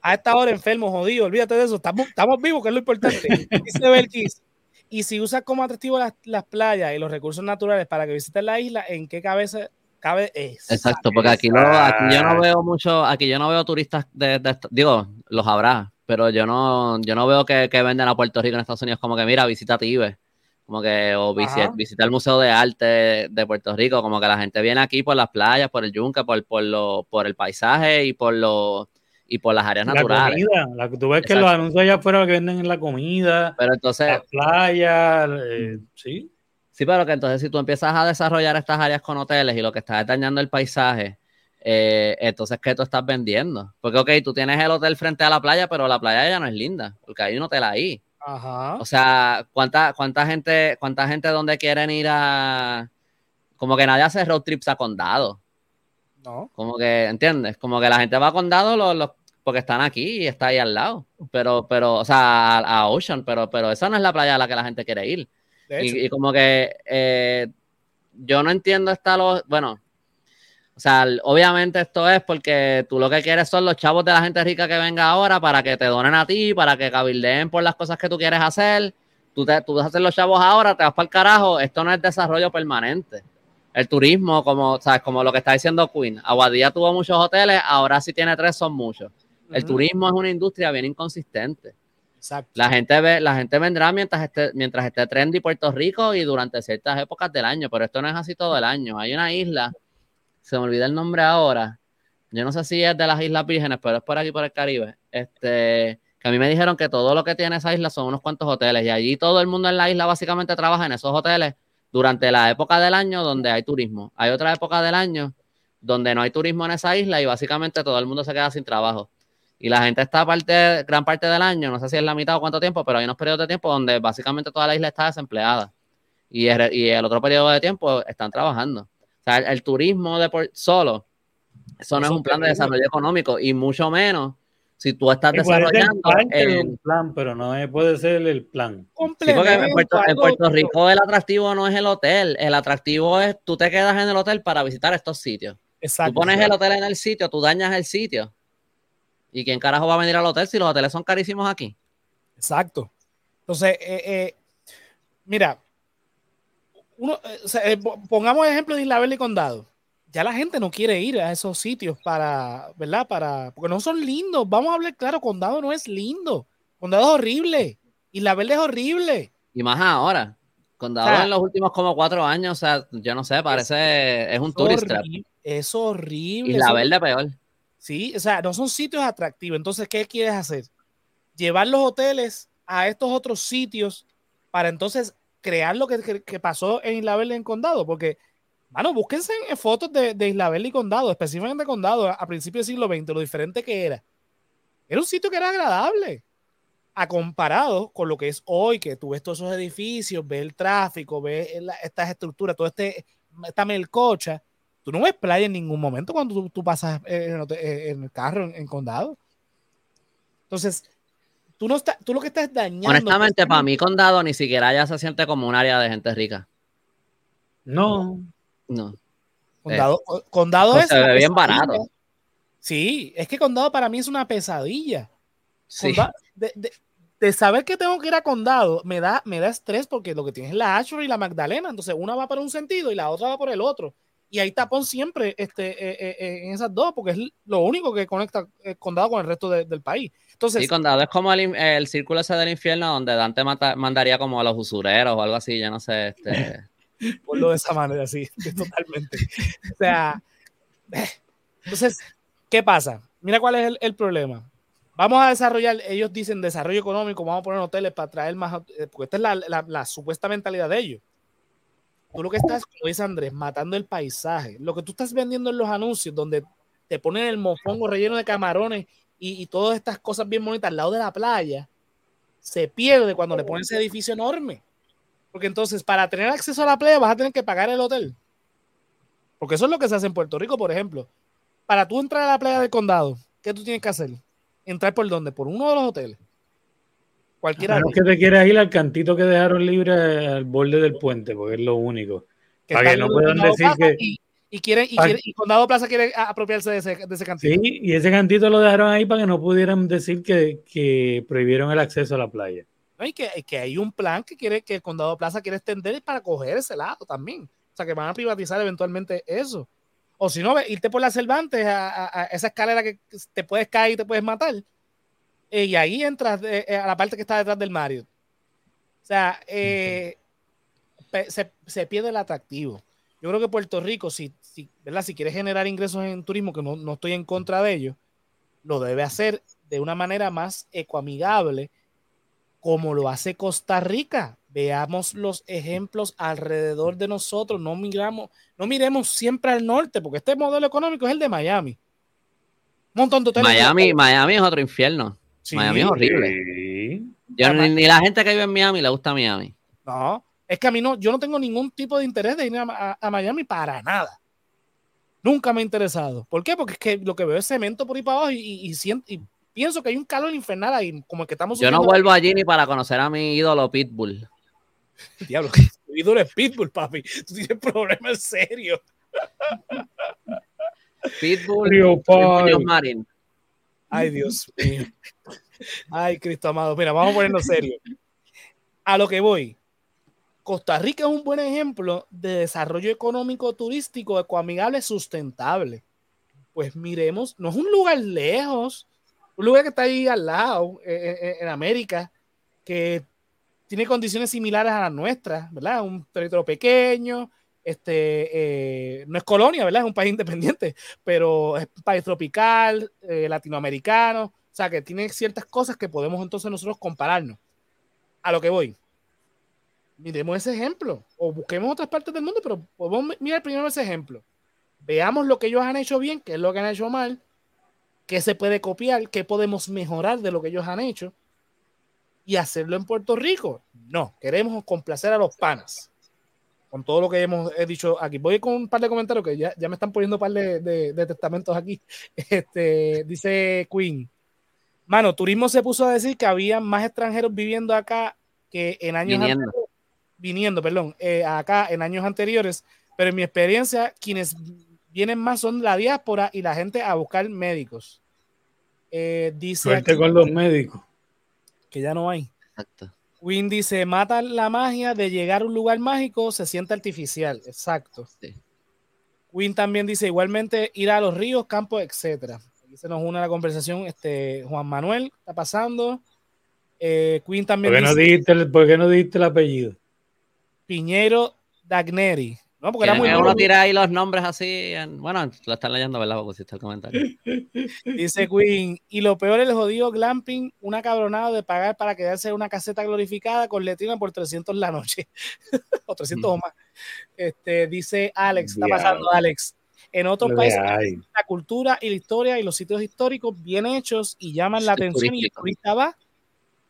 A esta hora enfermo, jodido, olvídate de eso. Estamos, estamos vivos, que es lo importante. Dice Belkis. Y si usas como atractivo las, las, playas y los recursos naturales para que visites la isla, ¿en qué cabeza cabe eso? Exacto, porque aquí, no, aquí yo no veo mucho, aquí yo no veo turistas de, de, digo, los habrá, pero yo no, yo no veo que, que, venden a Puerto Rico en Estados Unidos como que mira, visita Tibes, como que, o visita, visita, el Museo de Arte de Puerto Rico, como que la gente viene aquí por las playas, por el yunque, por, por, lo, por el paisaje y por los y por las áreas la naturales. Comida, la, tú ves que los anuncios allá afuera que venden en la comida, pero entonces, la playa, eh, sí. Sí, pero que entonces si tú empiezas a desarrollar estas áreas con hoteles y lo que estás dañando el paisaje, eh, entonces ¿qué tú estás vendiendo? Porque, ok, tú tienes el hotel frente a la playa, pero la playa ya no es linda, porque hay un hotel ahí. Ajá. O sea, ¿cuánta, cuánta gente, cuánta gente donde quieren ir a... Como que nadie hace road trips a condado. No. Como que, ¿entiendes? Como que la gente va a condado los, los, porque están aquí y está ahí al lado. Pero, pero, o sea, a, a, Ocean, pero, pero esa no es la playa a la que la gente quiere ir. Y, y, como que eh, yo no entiendo esta lo, bueno, o sea, obviamente esto es porque tú lo que quieres son los chavos de la gente rica que venga ahora para que te donen a ti, para que cabildeen por las cosas que tú quieres hacer. Tú, te, tú vas a hacer los chavos ahora, te vas para el carajo. Esto no es desarrollo permanente el turismo, como, ¿sabes? como lo que está diciendo Queen. Aguadilla tuvo muchos hoteles, ahora sí tiene tres, son muchos. El uh -huh. turismo es una industria bien inconsistente. Exacto. La gente ve, la gente vendrá mientras esté, mientras esté trendy Puerto Rico y durante ciertas épocas del año, pero esto no es así todo el año. Hay una isla, se me olvida el nombre ahora. Yo no sé si es de las Islas Vírgenes, pero es por aquí por el Caribe. Este, que a mí me dijeron que todo lo que tiene esa isla son unos cuantos hoteles y allí todo el mundo en la isla básicamente trabaja en esos hoteles durante la época del año donde hay turismo. Hay otra época del año donde no hay turismo en esa isla y básicamente todo el mundo se queda sin trabajo. Y la gente está parte, gran parte del año, no sé si es la mitad o cuánto tiempo, pero hay unos periodos de tiempo donde básicamente toda la isla está desempleada. Y el, y el otro periodo de tiempo están trabajando. Sea, el, el turismo de por, solo, eso no eso es un plan de desarrollo económico y mucho menos si tú estás desarrollando el plan, pero no puede ser el plan. Sí, porque en Puerto, en Puerto, Rico el atractivo no es el hotel, el atractivo es tú te quedas en el hotel para visitar estos sitios. Exacto. Tú pones el hotel en el sitio, tú dañas el sitio. ¿Y quién carajo va a venir al hotel si los hoteles son carísimos aquí? Exacto. Entonces, eh, eh, mira, uno, eh, o sea, pongamos el ejemplo de Isla Verde y Condado ya la gente no quiere ir a esos sitios para, ¿verdad? Para, porque no son lindos. Vamos a hablar claro, Condado no es lindo. Condado es horrible. Y la verde es horrible. Y más ahora. Condado o sea, en los últimos como cuatro años, o sea, yo no sé, parece, es, es un tourist trap. Es horrible. Y la verde peor. Sí, o sea, no son sitios atractivos. Entonces, ¿qué quieres hacer? Llevar los hoteles a estos otros sitios para entonces crear lo que, que, que pasó en Isla en Condado, porque Mano, búsquense en fotos de, de Isla y Condado, específicamente Condado, a principios del siglo XX, lo diferente que era. Era un sitio que era agradable, a comparado con lo que es hoy, que tú ves todos esos edificios, ves el tráfico, ves la, estas estructuras, toda este, esta melcocha. Tú no ves playa en ningún momento cuando tú, tú pasas en, en, el carro en, en, Condado. Entonces, tú, no está, tú lo que estás dañando. Honestamente, para mí, Condado ni siquiera ya se siente como un área de gente rica. No. No. Condado, eh, condado es. Se ve bien barato. Sí, es que Condado para mí es una pesadilla. Sí. Condado, de, de, de, saber que tengo que ir a Condado me da, me da estrés porque lo que tienes es la Ashford y la Magdalena. Entonces una va por un sentido y la otra va por el otro. Y hay tapón siempre este, eh, eh, en esas dos porque es lo único que conecta el Condado con el resto de, del país. Entonces, sí, Condado es como el, el círculo ese del infierno donde Dante mata, mandaría como a los usureros o algo así, yo no sé. Este. [laughs] Ponlo de esa manera, sí, [laughs] totalmente. O sea, entonces, ¿qué pasa? Mira cuál es el, el, problema. Vamos a desarrollar, ellos dicen desarrollo económico, vamos a poner hoteles para traer más, porque esta es la, la, la supuesta mentalidad de ellos. Tú lo que estás, como dice Andrés, matando el paisaje. Lo que tú estás vendiendo en los anuncios, donde te ponen el mofongo relleno de camarones y, y todas estas cosas bien bonitas al lado de la playa, se pierde cuando le ponen ese edificio enorme. Porque entonces, para tener acceso a la playa, vas a tener que pagar el hotel. Porque eso es lo que se hace en Puerto Rico, por ejemplo. Para tú entrar a la playa del condado, ¿qué tú tienes que hacer? ¿Entrar por dónde? Por uno de los hoteles. Cualquiera. que te quieras ir al cantito que dejaron libre al borde del puente, porque es lo único. para que no puedan decir que. Y, quieren, y, quiere, y, Condado Plaza quiere apropiarse de ese, de ese, cantito. Sí, y ese cantito lo dejaron ahí para que no pudieran decir que, que prohibieron el acceso a la playa. No, y que, que, hay un plan que quiere que el Condado Plaza quiere extender para coger ese lado también. O sea, que van a privatizar eventualmente eso. O si no, irte por la Cervantes a, a, esa escalera que te puedes caer y te puedes matar. Eh, y ahí entras eh, eh, a la parte que está detrás del Mario. O sea, se, pierde el atractivo. Yo creo que Puerto Rico, si, si, ¿verdad? si quiere generar ingresos en turismo, que no, no estoy en contra de ello, lo debe hacer de una manera más ecoamigable, como lo hace Costa Rica. Veamos los ejemplos alrededor de nosotros. No miramos, no miremos siempre al norte, porque este modelo económico es el de Miami. Miami, Miami es otro infierno. Miami es horrible. ni, la gente que vive en Miami le gusta Miami. No, es que a mí no, yo no tengo ningún tipo de interés de ir a, Miami para nada. Nunca me ha interesado. ¿Por qué? Porque es que lo que veo es cemento por ahí para abajo y, pienso que hay un calor infernal ahí, como el que estamos. Yo no vuelvo allí ni para conocer a mi ídolo Pitbull. Diablo, [laughs] tu ídolo es Pitbull, papi. Tú tienes problemas serios. Pitbull, Pitbull Marin. Ay, Dios mío. Ay, Cristo amado. Mira, vamos a ponernos serio. A lo que voy. Costa Rica es un buen ejemplo de desarrollo económico turístico ecoamigable sustentable. Pues miremos, no es un lugar lejos, un lugar que está ahí al lado, eh, eh, eh, en América, que tiene condiciones similares a las nuestras, ¿verdad? Un territorio pequeño, este, no es colonia, ¿verdad? Es un país independiente, pero es un país tropical, latinoamericano, o sea, que tiene ciertas cosas que podemos entonces nosotros compararnos. A lo que voy. Miremos ese ejemplo. O busquemos otras partes del mundo, pero podemos mirar primero ese ejemplo. Veamos lo que ellos han hecho bien, qué es lo que han hecho mal, qué se puede copiar, qué podemos mejorar de lo que ellos han hecho y hacerlo en Puerto Rico. No, queremos complacer a los panas. Con todo lo que hemos dicho aquí. Voy con un par de comentarios que ya, me están poniendo un par de, de, testamentos aquí. [laughs] Este, dice Queen. Mano, turismo se puso a decir que había más extranjeros viviendo acá que en años viniendo, viniendo perdón, eh, acá en años anteriores, pero en mi experiencia, quienes vienen más son la diáspora y la gente a buscar médicos. Eh, dice Suerte con los médicos. Que ya no hay. Exacto. Win dice, mata la magia de llegar a un lugar mágico, se siente artificial. Exacto. Sí. Win también dice, igualmente ir a los ríos, campos, etcétera se nos une a la conversación este, Juan Manuel, está pasando. Eh, Queen también. ¿Por qué, no dijiste el, ¿Por qué no dijiste el apellido? Piñero Dagneri. No, porque era muy uno tira ahí los nombres así. bueno, lo están leyendo, ¿verdad? Porque está el comentario. [laughs] Dice Queen. Y lo peor es el jodido glamping, una cabronada de pagar para quedarse en una caseta glorificada con letrina por 300 la noche. [laughs] o 300 o más. Este, dice Alex, está pasando Alex. En otros países la cultura y la historia y los sitios históricos bien hechos y llaman la atención y el turista va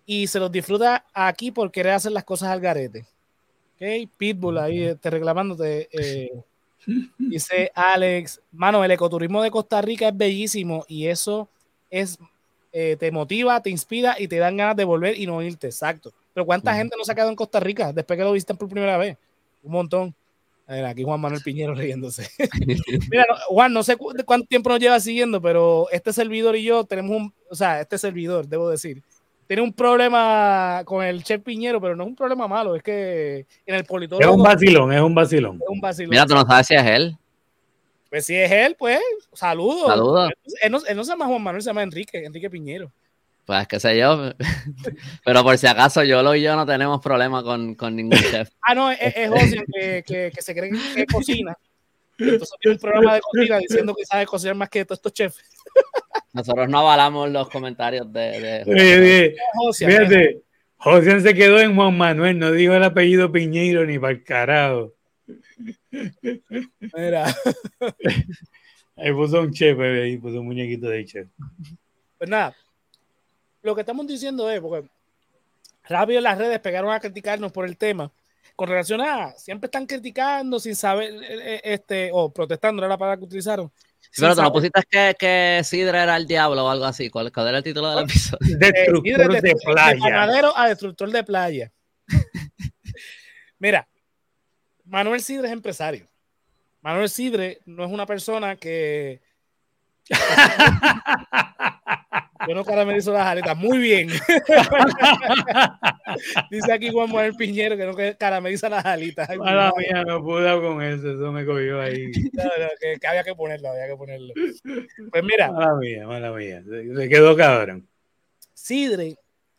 y se los disfruta aquí por querer hacer las cosas al garete. Ok, Pitbull ahí te este, reclamándote. Eh, dice Alex, mano, el ecoturismo de Costa Rica es bellísimo y eso es eh, te motiva, te inspira y te dan ganas de volver y no irte. Exacto. Pero ¿cuánta gente no se ha quedado en Costa Rica después que lo visitan por primera vez? Un montón. Ver, aquí Juan Manuel Piñero [laughs] leyéndose. [laughs] Mira, Juan, no sé cuánto tiempo nos lleva siguiendo, pero este servidor y yo tenemos un, o sea, este servidor, debo decir, tiene un problema con el Chef Piñero, pero no es un problema malo, es que en el politólogo... Es un vacilón, es un vacilón. Es un vacilón. Mira, tú no sabes si es él. Pues si es él, pues, saludos. Saludos. Él, no, él no se llama Juan Manuel, se llama Enrique, Enrique Piñero. Pues qué sé yo. [laughs] Pero por si acaso, Yolo y yo no tenemos problema con, con ningún chef. Ah, no, es, es José que, que, que, se cree que cocina. Entonces tiene un programa de cocina diciendo que sabe cocinar más que todos estos chefs. [laughs] Nosotros no avalamos los comentarios de. de... Oye, fíjate, José se quedó en Juan Manuel, no dijo el apellido Piñeiro ni para el carajo. Mira. [laughs] Ahí puso un chef, ahí puso un muñequito de chef. Pues nada, lo que estamos diciendo es, porque rápido las redes pegaron a criticarnos por el tema, con relación a, siempre están criticando sin saber, eh, eh, este, o protestando, era la palabra que utilizaron, pero tú no pusiste que, que Sidre era el diablo o algo así. ¿Cuál, era el título del episodio? Destructor de, de, playa. De a destructor de playa. Mira, Manuel Sidre es empresario. Manuel Sidre no es una persona que. [laughs] Yo no caramelizo las alitas. Muy bien. [laughs] Dice aquí Juan Manuel Piñero que no carameliza las alitas. Mala mía, no pude con eso. Eso me cogió ahí. [laughs] que, había que ponerlo, había que ponerlo. Pues mira. Mala mía, mala mía. Se quedó cabrón. Sidre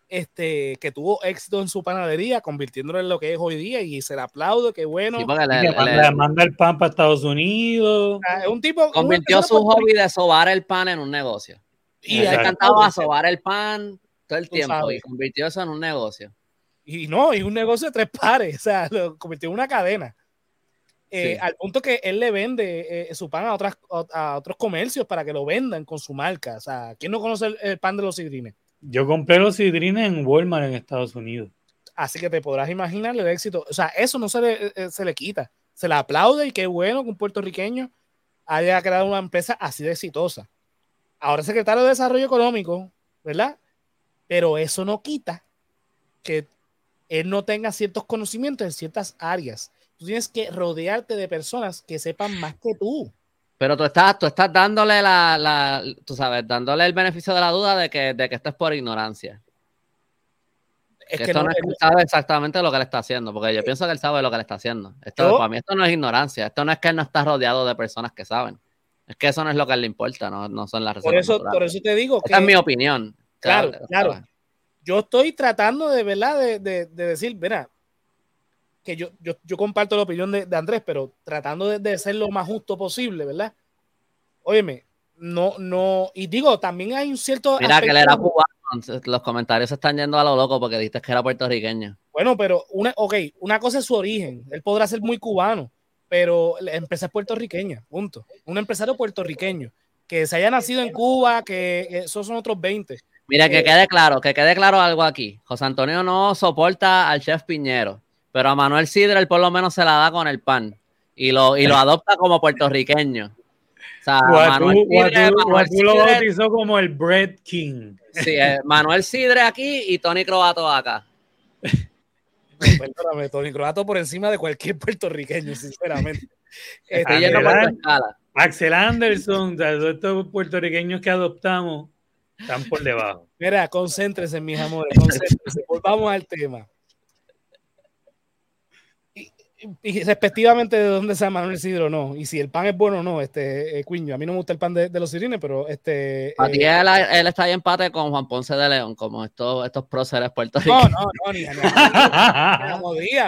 este, que tuvo éxito en su panadería, convirtiéndolo en lo que es hoy día, y se le aplaudo, qué bueno. manda, el pan para Estados Unidos. un tipo. Convirtió su hobby de sobar el pan en un negocio. Y él cantaba a sobar el pan todo el tiempo y convirtió eso en un negocio. Y no, y un negocio de tres pares, [laughs] o sea, lo convirtió en una cadena. Eh, al punto que él le vende eh, su pan a, otras, a otros comercios para que lo vendan con su marca. O sea, ¿quién no conoce el, pan de los sidrines? Yo compré los sidrines en Walmart en Estados Unidos. Así que te podrás imaginar el éxito. O sea, eso no se le, eh, se le quita. Se le aplaude y qué bueno que un puertorriqueño haya creado una empresa así de exitosa. Ahora es secretario de Desarrollo Económico, ¿verdad? Pero eso no quita que él no tenga ciertos conocimientos en ciertas áreas. Tú tienes que rodearte de personas que sepan más que tú. Pero tú estás, tú estás dándole la, la, tú sabes, dándole el beneficio de la duda de que, de que esto es por ignorancia. Es que, esto no, es que él sabe exactamente lo que él está haciendo, porque yo pienso que él sabe lo que él está haciendo. Esto, para mí esto no es ignorancia, esto no es que él no está rodeado de personas que saben. Es que eso no es lo que le importa, no, no son las por eso, por eso te digo que... es mi opinión. Claro, claro. Yo estoy tratando de, ¿verdad? De, de, de decir, mira, que yo, yo, yo, comparto la opinión de, Andrés, pero tratando de, ser lo más justo posible, ¿verdad? Óyeme, no, no, y digo, también hay un cierto. Mira, que él era cubano, los comentarios se están yendo a lo loco porque dijiste que era puertorriqueño. Bueno, pero, una, ok, una cosa es su origen, él podrá ser muy cubano, pero la empresa es puertorriqueña, punto. Un empresario puertorriqueño, que se haya nacido en Cuba, que, esos son otros 20. Mira, que eh, quede claro, que quede claro algo aquí. José Antonio no soporta al chef Piñero pero a Manuel Sidre él por lo menos se la da con el pan y lo, y lo adopta como puertorriqueño. O sea, Manuel Sidre, lo bautizó como el Bread King. Sí, eh, Manuel Sidre aquí y Tony Croato acá. [laughs] perdóname, Tony Croato por encima de cualquier puertorriqueño, sinceramente. [laughs] Estoy Axel Anderson, estos puertorriqueños que adoptamos están por debajo. Mira, concéntrese, mis amores, concéntrese. Volvamos al tema y respectivamente de dónde sea Manuel Sidro no, y si el pan es bueno o no, este, eh, a mí no me gusta el pan de, los sirines, pero este... A ti eh, él, está ahí empate con Juan Ponce de León, como estos, estos próceres puertorriqueños. No, no, no, ni, ni,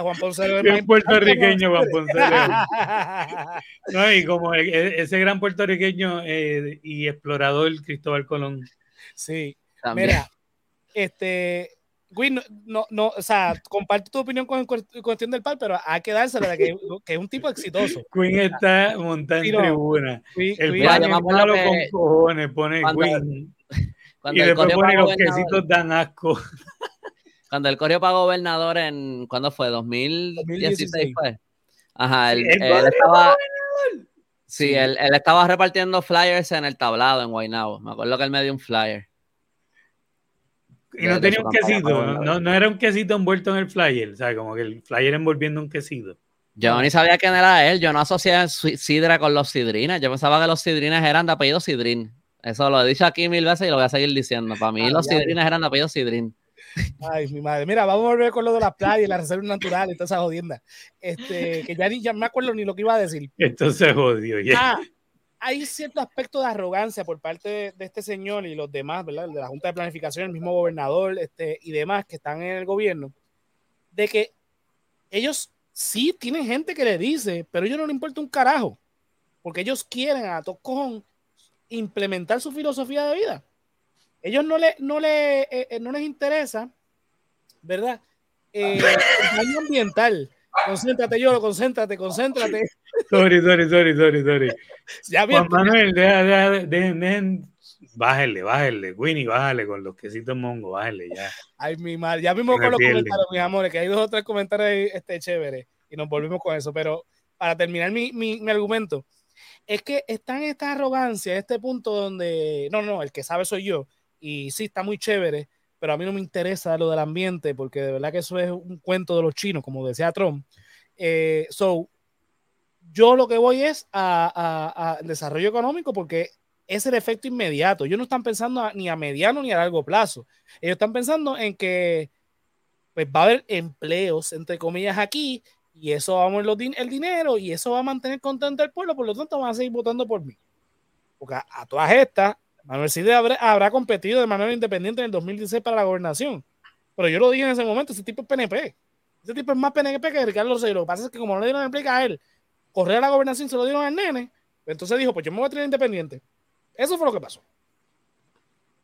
Juan Ponce de León. puertorriqueño Juan Ponce de León. [laughs] no, y como e, e, ese gran puertorriqueño eh, y explorador Cristóbal Colón. Sí, mira, este Güey, no, no, o sea, comparto tu opinión con, cuestión del par, pero hay que dársela de que, que, es un tipo exitoso. Queen está montada en tribuna. el pan malo con cojones, pone Queen. y después pone los quesitos dan asco. Cuando el corrió para gobernador en, ¿cuándo fue? 2016 fue. Ajá, él, estaba... Sí, Él, él, estaba repartiendo flyers en el tablado en Guaynabo. Me acuerdo que él me dio un flyer. Y no tenía un quesito, no, no, era un quesito envuelto en el flyer, o sea, como que el flyer envolviendo un quesito. Yo ni sabía quién era él, yo no asocié Sidra con los Sidrines, yo pensaba que los Sidrines eran de apellido Sidrín. Eso lo he dicho aquí mil veces y lo voy a seguir diciendo. Para mí los Sidrines eran de apellido Sidrín. Ay, mi madre. Mira, vamos a volver con lo de las playas y la reserva natural y toda esa jodienda. Este, que ya ni ya me acuerdo ni lo que iba a decir. Esto se jodió ya. Ah, hay cierto aspecto de arrogancia por parte de, este señor y los demás, ¿verdad? De la Junta de Planificación, el mismo gobernador este, y demás que están en el gobierno, de que ellos sí tienen gente que le dice, pero a ellos no les importa un carajo, porque ellos quieren a todos implementar su filosofía de vida. Ellos no, le, no, le, eh, eh, no les interesa, ¿verdad? Eh, el daño ambiental. Concéntrate, yo, concéntrate, concéntrate. Sorry, sorry, sorry, sorry, sorry. [laughs] Ya Juan Manuel, deja, deja, dejen, bájale, bájale, Winnie, bájale con los quesitos mongo, bájale ya. Ay, mi madre, ya mismo con los comentarios, mis amores, que hay dos o tres comentarios este, chéveres y nos volvimos con eso, pero para terminar mi, mi, mi argumento, Es que está en esta arrogancia, este punto donde, no, no, el que sabe soy yo. Y sí, está muy chévere, pero a mí no me interesa lo del ambiente, porque de verdad que eso es un cuento de los chinos, como decía Trump. Eh, so, yo lo que voy es a, desarrollo económico porque es el efecto inmediato. Ellos no están pensando ni a mediano ni a largo plazo. Ellos están pensando en que pues, va a haber empleos, entre comillas, aquí, y eso va a mover el dinero y eso va a mantener contento al pueblo, por lo tanto van a seguir votando por mí. Porque a, todas estas, Manuel Cid habrá, habrá, competido de manera independiente en el 2016 para la gobernación. Pero yo lo dije en ese momento, ese tipo es PNP. Ese tipo es más PNP que Ricardo Rosselló. Lo que pasa es que como no le dieron el a él, correr a la gobernación se lo dieron al nene, entonces dijo, pues yo me voy a tener independiente. Eso fue lo que pasó.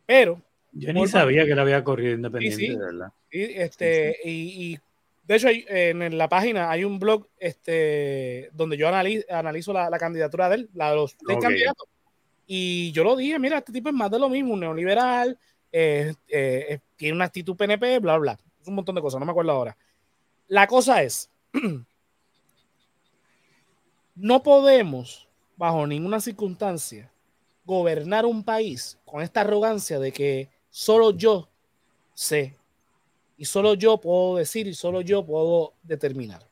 Pero... Yo ni sabía que él había corrido independiente, verdad. Y, este, y, de hecho, en la página hay un blog este, donde yo analizo, la, candidatura de él, la de los candidatos. Y yo lo dije, mira, este tipo es más de lo mismo, un neoliberal, eh, tiene una actitud PNP, bla, bla. Es un montón de cosas, no me acuerdo ahora. La cosa es, [clears throat] no podemos, bajo ninguna circunstancia, gobernar un país con esta arrogancia de que solo yo sé y solo yo puedo decir y solo yo puedo determinar.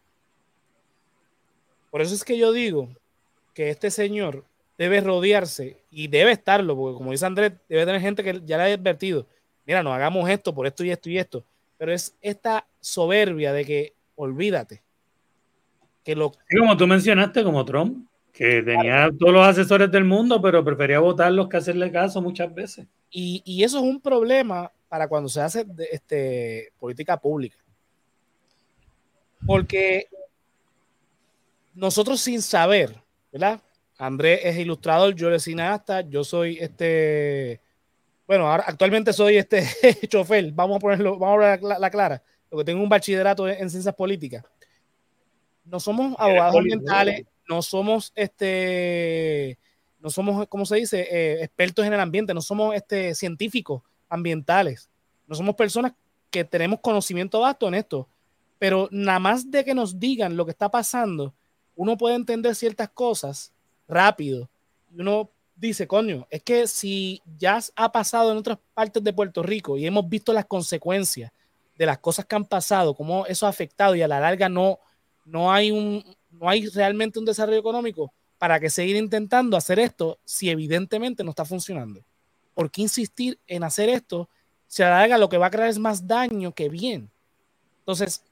Por eso es que yo digo que este señor debe rodearse y debe estarlo, porque como dice Andrés, debe tener gente que ya le ha advertido, mira, no hagamos esto por esto y esto y esto, pero es esta soberbia de que olvídate. Que lo... como tú mencionaste, como Trump, que tenía todos los asesores del mundo, pero prefería votarlos que hacerle caso muchas veces. Y, y eso es un problema para cuando se hace este, política pública. Porque nosotros sin saber, ¿verdad? Andrés es ilustrador, yo soy cineasta, yo soy este, bueno, ahora actualmente soy este [laughs] chofer, vamos a ponerlo, vamos a poner la, clara, porque tengo un bachillerato en, ciencias políticas. No somos abogados ambientales, no somos este, no somos, ¿cómo se dice? Eh, expertos en el ambiente, no somos este, científicos ambientales. No somos personas que tenemos conocimiento vasto en esto, pero nada más de que nos digan lo que está pasando, uno puede entender ciertas cosas rápido. Y uno dice, coño, es que si ya ha pasado en otras partes de Puerto Rico y hemos visto las consecuencias de las cosas que han pasado, cómo eso ha afectado y a la larga no, no, hay, un, no hay realmente un desarrollo económico, ¿para que seguir intentando hacer esto si evidentemente no está funcionando? ¿por qué insistir en hacer esto? Si a la larga lo que va a crear es más daño que bien. Entonces,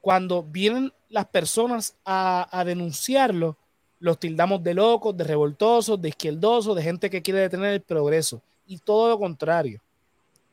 cuando vienen las personas a, denunciarlo, los tildamos de locos, de revoltosos, de izquierdosos, de gente que quiere detener el progreso. Y todo lo contrario.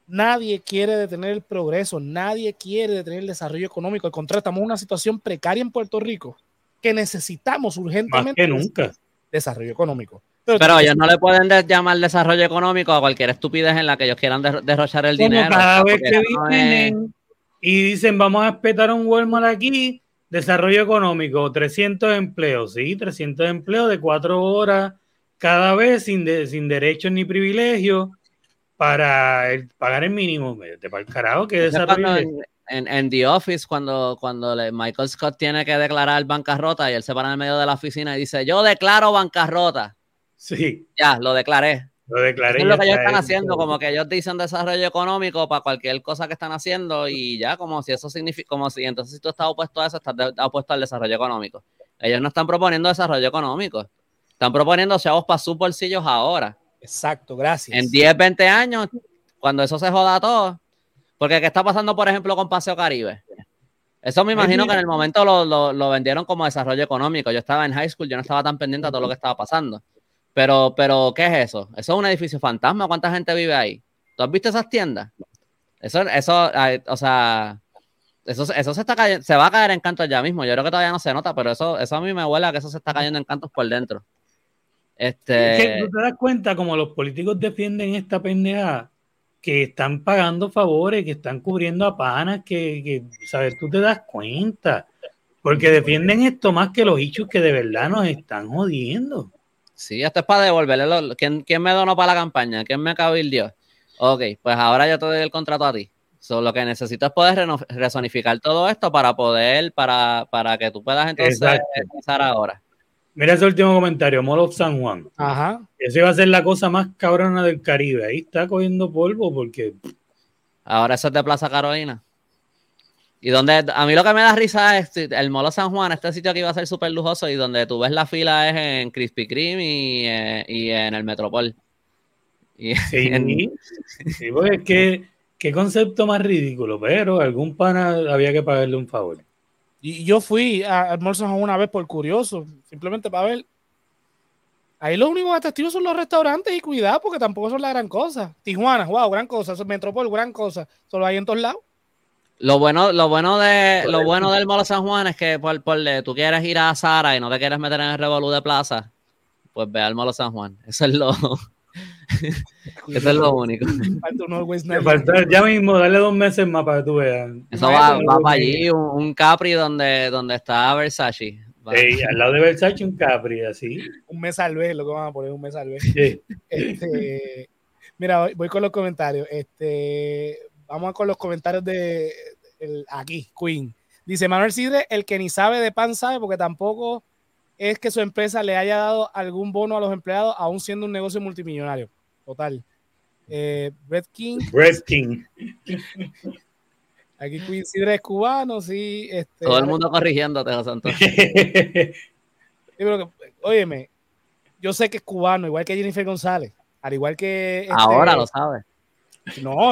Nadie quiere detener el progreso, nadie quiere detener el desarrollo económico. Al contrario, estamos en una situación precaria en Puerto Rico que necesitamos urgentemente Más que nunca. desarrollo económico. Pero, ellos no le pueden llamar desarrollo económico a cualquier estupidez en la que ellos quieran derrochar el dinero. Cada vez que vienen y dicen vamos a espetar un Walmart aquí, desarrollo económico, 300 empleos, sí, 300 empleos de cuatro horas cada vez sin, sin derechos ni privilegios para pagar el mínimo. De para el carajo, que desarrollo. En, en, The Office, cuando, cuando Michael Scott tiene que declarar bancarrota y él se para en el medio de la oficina y dice, yo declaro bancarrota. Sí. Ya, lo declaré. Lo declaré. es lo que ellos están haciendo, como que ellos dicen desarrollo económico para cualquier cosa que están haciendo y ya, como si eso significa, como si entonces si tú estás opuesto a eso, estás opuesto al desarrollo económico. Ellos no están proponiendo desarrollo económico, están proponiendo chavos para sus bolsillos ahora. Exacto, gracias. En 10, 20 años, cuando eso se joda todo, porque ¿qué está pasando, por ejemplo, con Paseo Caribe? Eso me imagino que en el momento lo, lo, lo vendieron como desarrollo económico. Yo estaba en high school, yo no estaba tan pendiente a todo lo que estaba pasando. Pero, pero, ¿qué es eso? Eso es un edificio fantasma. ¿Cuánta gente vive ahí? ¿Tú has visto esas tiendas? Eso, eso, o sea, eso, eso se está se va a caer en cantos ya mismo. Yo creo que todavía no se nota, pero eso, eso a mí me huele que eso se está cayendo en cantos por dentro. Este... ¿Tú te das cuenta como los políticos defienden esta pendeja? Que están pagando favores, que están cubriendo a panas, que, que, ¿sabes? Tú te das cuenta. Porque defienden esto más que los hechos que de verdad nos están jodiendo. Sí, esto es para devolverle. ¿Quién, ¿Quién, me donó para la campaña? ¿Quién me cabildió? Ok, pues ahora yo te doy el contrato a ti. So, lo que necesito es poder resonificar todo esto para poder, para, para que tú puedas entonces empezar ahora. Mira ese último comentario, Mall of San Juan. Ajá. Ese va a ser la cosa más cabrona del Caribe. Ahí está cogiendo polvo porque. Ahora eso es de Plaza Carolina. Y donde a mí lo que me da risa es el Molo San Juan, este sitio que iba a ser súper lujoso y donde tú ves la fila es en Krispy Kreme y, eh, y en el Metropol. Y [laughs] sí, sí, pues que qué concepto más ridículo, pero algún pana había que pagarle un favor. Y yo fui a Mall San Juan una vez por curioso, simplemente para ver. Ahí los únicos atractivos son los restaurantes y cuidado porque tampoco son la gran cosa. Tijuana, wow, gran cosa. Metropol, gran cosa. Solo hay en todos lados. Lo bueno, lo bueno de lo bueno del Molo San Juan es que por, por tú quieres ir a Sara y no te quieres meter en el revolú de plaza, pues ve al Molo San Juan. Eso es lo [laughs] eso es lo único. [laughs] ya mismo, dale dos meses más para que tú veas. Eso va, va para allí, un, Capri donde, donde está Versace. al lado de Versace un Capri, así. Un mes al vez, lo que van a poner, un mes al vez. Este, mira, voy, voy, con los comentarios. Este, Vamos con los comentarios de aquí, Queen. Dice Manuel Sidre, el que ni sabe de pan sabe, porque tampoco es que su empresa le haya dado algún bono a los empleados, aún siendo un negocio multimillonario. Total. Eh, Red King. Red King. Aquí Queen Sidre es cubano, sí. Este, Todo el mundo corrigiéndote, José Antonio. [laughs] óyeme, yo sé que es cubano, igual que Jennifer González, al igual que... Este, Ahora lo sabe. No.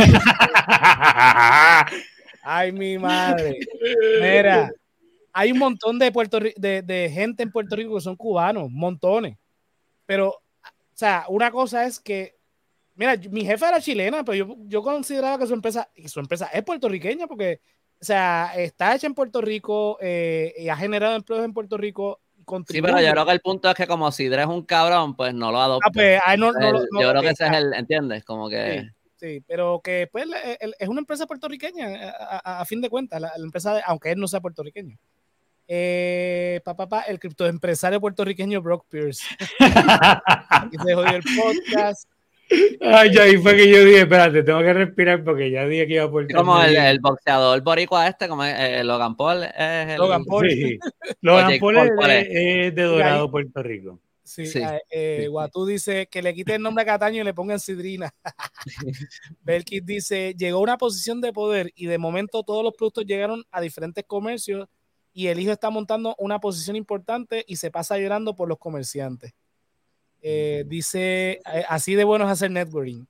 Ay, mi madre. Mira, hay un montón de, Puerto, de, de gente en Puerto Rico que son cubanos, montones. Pero, o sea, una cosa es que, mira, mi jefa era chilena, pero yo, yo consideraba que su empresa, y su empresa es puertorriqueña porque, o sea, está hecha en Puerto Rico eh, y ha generado empleos en Puerto Rico. Sí, pero yo creo que el punto es que como si eres un cabrón, pues no lo. Ah, pues, yo creo que ese es el, ¿entiendes? Como que... Sí, pero que pues es una empresa puertorriqueña, eh, a, fin de cuentas, la, empresa, aunque él no sea puertorriqueño. Eh, papá, el criptoempresario puertorriqueño Brock Pierce. [laughs] y se jodió el podcast. Ay, ya ahí fue que yo dije, espérate, tengo que respirar porque ya dije que iba a por Como el, el, boxeador boricua este, como eh, Logan Paul es el... Logan Paul. Sí. Logan Paul, es, de Dorado, Puerto Rico. Sí, eh, Guatú dice que le quite el nombre a Cataño y le pongan Sidrina. [laughs] Belkis dice, llegó a una posición de poder y de momento todos los productos llegaron a diferentes comercios y el hijo está montando una posición importante y se pasa llorando por los comerciantes. Eh, dice, eh, así de bueno es hacer networking.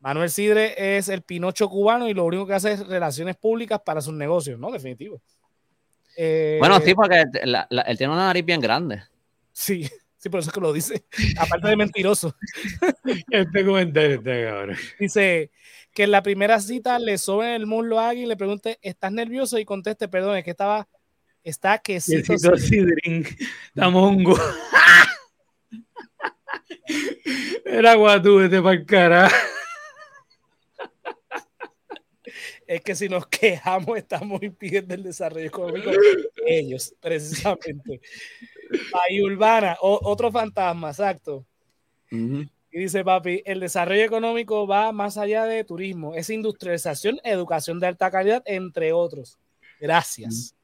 Manuel Sidre es el Pinocho cubano y lo único que hace es relaciones públicas para sus negocios, ¿no? Definitivo. bueno, sí, porque él tiene una nariz bien grande. Sí. Sí, por eso es que lo dice. Aparte de mentiroso. [laughs] este comentario está ahora. Dice que en la primera cita le sobe el muslo a alguien y le pregunte, ¿estás nervioso? Y conteste, perdón, es que estaba, está que sí. está mongo. [laughs] Era guatú, vete para el cara. Es que si nos quejamos, estamos impidiendo el desarrollo económico ellos, precisamente. Bahía Urbana, otro fantasma, exacto. Y dice papi, el desarrollo económico va más allá de turismo, es industrialización, educación de alta calidad, entre otros. Gracias.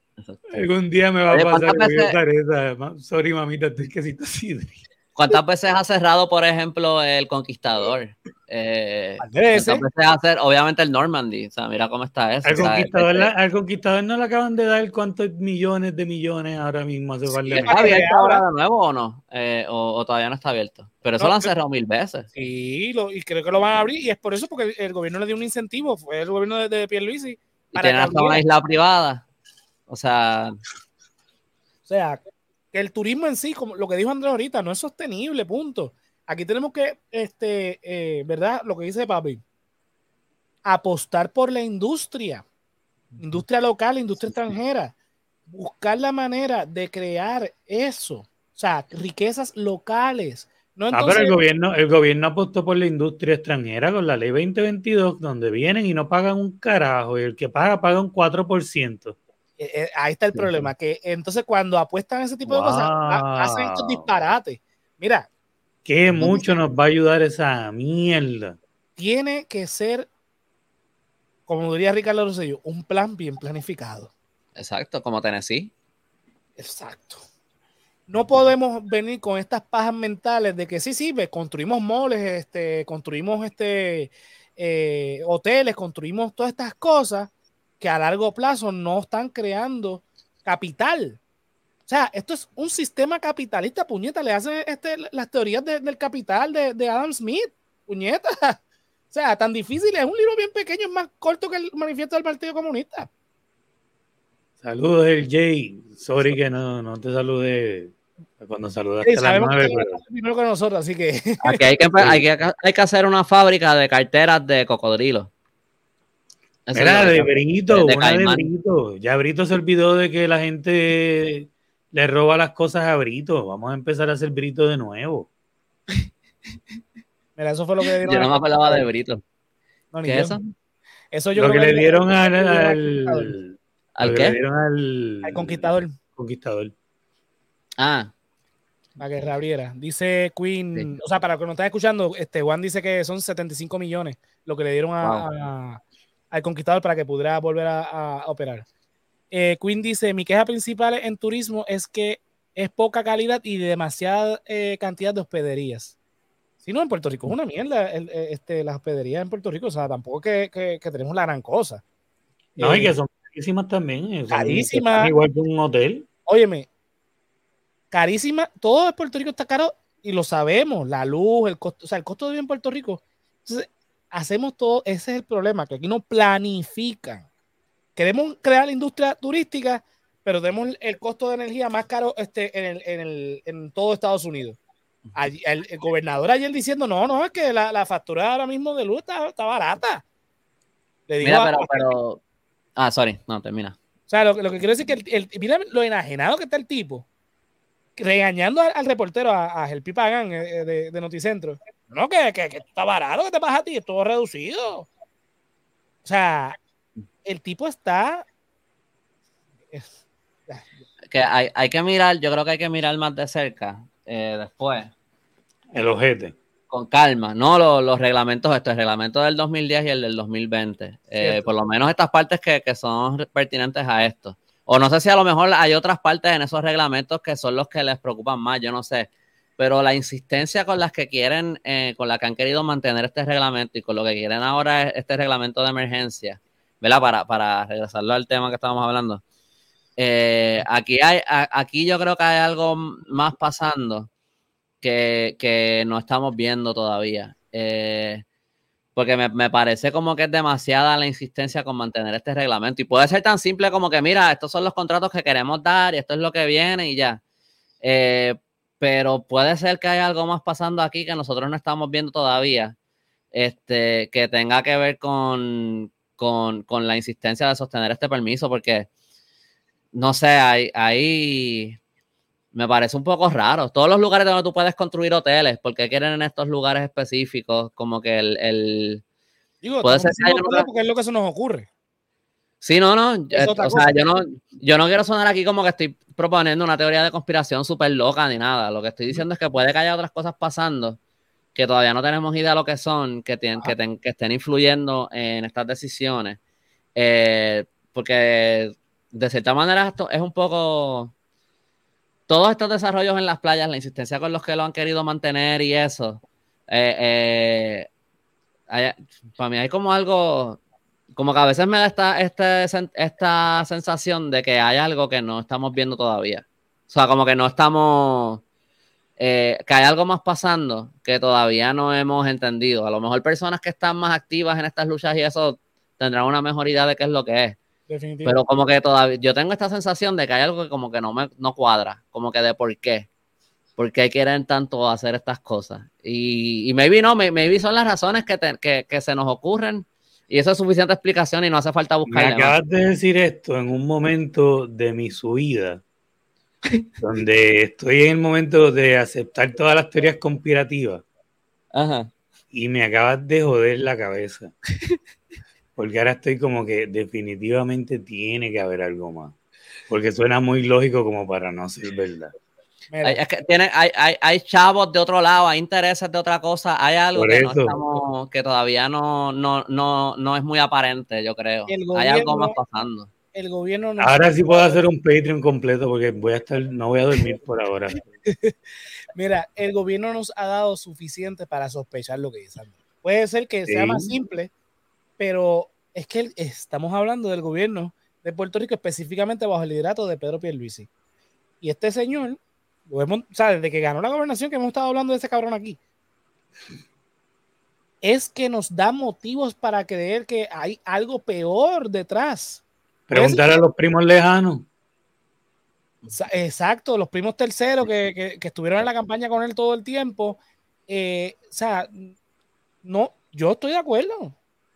Algún día me va a pasar esa. Sorry, mamita, estoy que así. ¿Cuántas veces ha cerrado, por ejemplo, el Conquistador? Eh, veces hacer, obviamente el Normandy, o sea, mira cómo está eso. Al, conquistador, al conquistador no le acaban de dar cuántos millones de millones ahora mismo. ¿Está abierto ahora de nuevo o no? Eh, o, todavía no está abierto. Pero eso lo han cerrado mil veces. Sí, y creo que lo van a abrir y es por eso porque el, gobierno le dio un incentivo, fue el gobierno de, de Pierluisi. Y tiene hasta una isla privada. O sea... O sea, el turismo en sí, como lo que dijo Andrés ahorita, no es sostenible, punto. Aquí tenemos que, este, eh, ¿verdad? Lo que dice Papi, apostar por la industria, industria local, industria extranjera, buscar la manera de crear eso, o sea, riquezas locales. No, ah, pero el gobierno, el gobierno apostó por la industria extranjera con la ley 2022, donde vienen y no pagan un carajo, y el que paga paga un 4%. Eh, eh, ahí está el problema, que entonces cuando apuestan ese tipo de cosas, hacen estos disparates. Mira. Que mucho nos va a ayudar esa mierda. Tiene que ser, como diría Ricardo Rosselló, un plan bien planificado. Exacto, como Tennessee. Exacto. no podemos venir con estas pajas mentales de que sí, sí, construimos moles, este, construimos este, eh, hoteles, construimos todas estas cosas que a largo plazo no están creando capital. O sea, esto es un sistema capitalista, puñeta, le hace este, las teorías del capital de, de, Adam Smith, puñeta. [laughs] O sea, tan difícil, es un libro bien pequeño, es más corto que el manifiesto del Partido Comunista. Saludos, el Jay. Sorry que no, no te saludé cuando saludaste a la nueve, primero que nosotros, así que... Aquí hay que, hay que, hay que hacer una fábrica de carteras de cocodrilo. Era de Brito, una de Brito. Ya Brito se olvidó de que la gente le roba las cosas a Brito. Vamos a empezar a hacer Brito de nuevo. [laughs] Mira, eso fue lo que dieron. Yo no me acordaba de Brito. ¿Qué es eso? Eso yo lo que, le dieron al, ¿Al qué? Al, conquistador. Conquistador. Ah. Para que reabriera. Dice Queen, o sea, para los que no están escuchando, este Juan dice que son 75 millones lo que le dieron a, al conquistador para que pudiera volver a, operar. Eh, Queen dice, mi queja principal en turismo es que es poca calidad y demasiada eh, cantidad de hospederías. Si no, en Puerto Rico es una mierda eh, este, las hospederías en Puerto Rico, o sea, tampoco que, que, tenemos la gran cosa. No, y que son carísimas también. Carísimas. Igual que un hotel. Óyeme, carísima. Todo en Puerto Rico está caro y lo sabemos. La luz, el costo, o sea, el costo de vida en Puerto Rico. Entonces, hacemos todo. Ese es el problema, que aquí no planifican. Queremos crear la industria turística, pero tenemos el costo de energía más caro este, en, el, en, el, en todo Estados Unidos. el, gobernador ayer diciendo, no, no, es que la, la factura ahora mismo de luz está, está barata. Le digo mira, pero, pero, Ah, sorry, no, termina. O sea, lo, lo que quiero decir es que el, mira lo enajenado que está el tipo, regañando al, reportero, a, a Gelpi eh, eh, de, de, Noticentro. No, que, que, que, está barato, que te pasa a ti, es todo reducido. O sea, el tipo está. Que hay, hay, que mirar, yo creo que hay que mirar más de cerca eh, después. El ojete con calma, no los, reglamentos, esto, el reglamento del 2010 y el del 2020. Eh, por lo menos estas partes que, son pertinentes a esto. O no sé si a lo mejor hay otras partes en esos reglamentos que son los que les preocupan más, yo no sé. Pero la insistencia con las que quieren, eh, con la que han querido mantener este reglamento y con lo que quieren ahora es este reglamento de emergencia, ¿verdad? Para, para regresarlo al tema que estábamos hablando. Eh, aquí, hay, aquí yo creo que hay algo más pasando que, no estamos viendo todavía. Eh, porque me, parece como que es demasiada la insistencia con mantener este reglamento. Y puede ser tan simple como que, mira, estos son los contratos que queremos dar y esto es lo que viene y ya. Pero puede ser que haya algo más pasando aquí que nosotros no estamos viendo todavía, este, que tenga que ver con, con, la insistencia de sostener este permiso, porque, no sé, hay, hay me parece un poco raro. Todos los lugares donde tú puedes construir hoteles, porque quieren en estos lugares específicos? Como que el. el Digo, puede ser porque es lo que se nos ocurre. Sí, no, no. Eh, o sea, yo no, yo no quiero sonar aquí como que estoy proponiendo una teoría de conspiración súper loca ni nada. Lo que estoy diciendo es que puede que haya otras cosas pasando que todavía no tenemos idea de lo que son, que, tienen, que, que, estén influyendo en estas decisiones. Eh, porque de cierta manera esto es un poco todos estos desarrollos en las playas, la insistencia con los que lo han querido mantener y eso, eh, eh, para mí hay como algo, como que a veces me da esta, este, esta sensación de que hay algo que no estamos viendo todavía. O sea, como que no estamos, eh, que hay algo más pasando que todavía no hemos entendido. A lo mejor personas que están más activas en estas luchas y eso tendrán una mejor idea de qué es lo que es. Pero como que todavía, yo tengo esta sensación de que hay algo que como que no me no cuadra, como que de por qué. ¿Por qué quieren tanto hacer estas cosas? Y, y maybe no, maybe son las razones que, que, que, se nos ocurren y eso es suficiente explicación y no hace falta buscar. Me acabas de decir esto en un momento de mi subida, [laughs] donde estoy en el momento de aceptar todas las teorías conspirativas. Ajá. Y me acabas de joder la cabeza. Porque ahora estoy como que definitivamente tiene que haber algo más. Porque suena muy lógico como para no ser verdad. Hay, es que tiene, hay, hay, hay, chavos de otro lado, hay intereses de otra cosa, hay algo que, no estamos, que todavía no, no, no, no, es muy aparente, yo creo. hay algo más pasando. el gobierno nos Ahora sí puedo hacer un Patreon completo porque voy a estar, no voy a dormir por ahora. [laughs] Mira, el gobierno nos ha dado suficiente para sospechar lo que dice Puede ser que sea más simple, pero es que estamos hablando del gobierno de Puerto Rico específicamente bajo el liderato de Pedro Pierluisi. Y este señor, o sea, desde que ganó la gobernación, que hemos estado hablando de ese cabrón aquí, es que nos da motivos para creer que hay algo peor detrás. Preguntar a los primos lejanos. Exacto, los primos terceros que, estuvieron en la campaña con él todo el tiempo. Eh, o sea, no, yo estoy de acuerdo.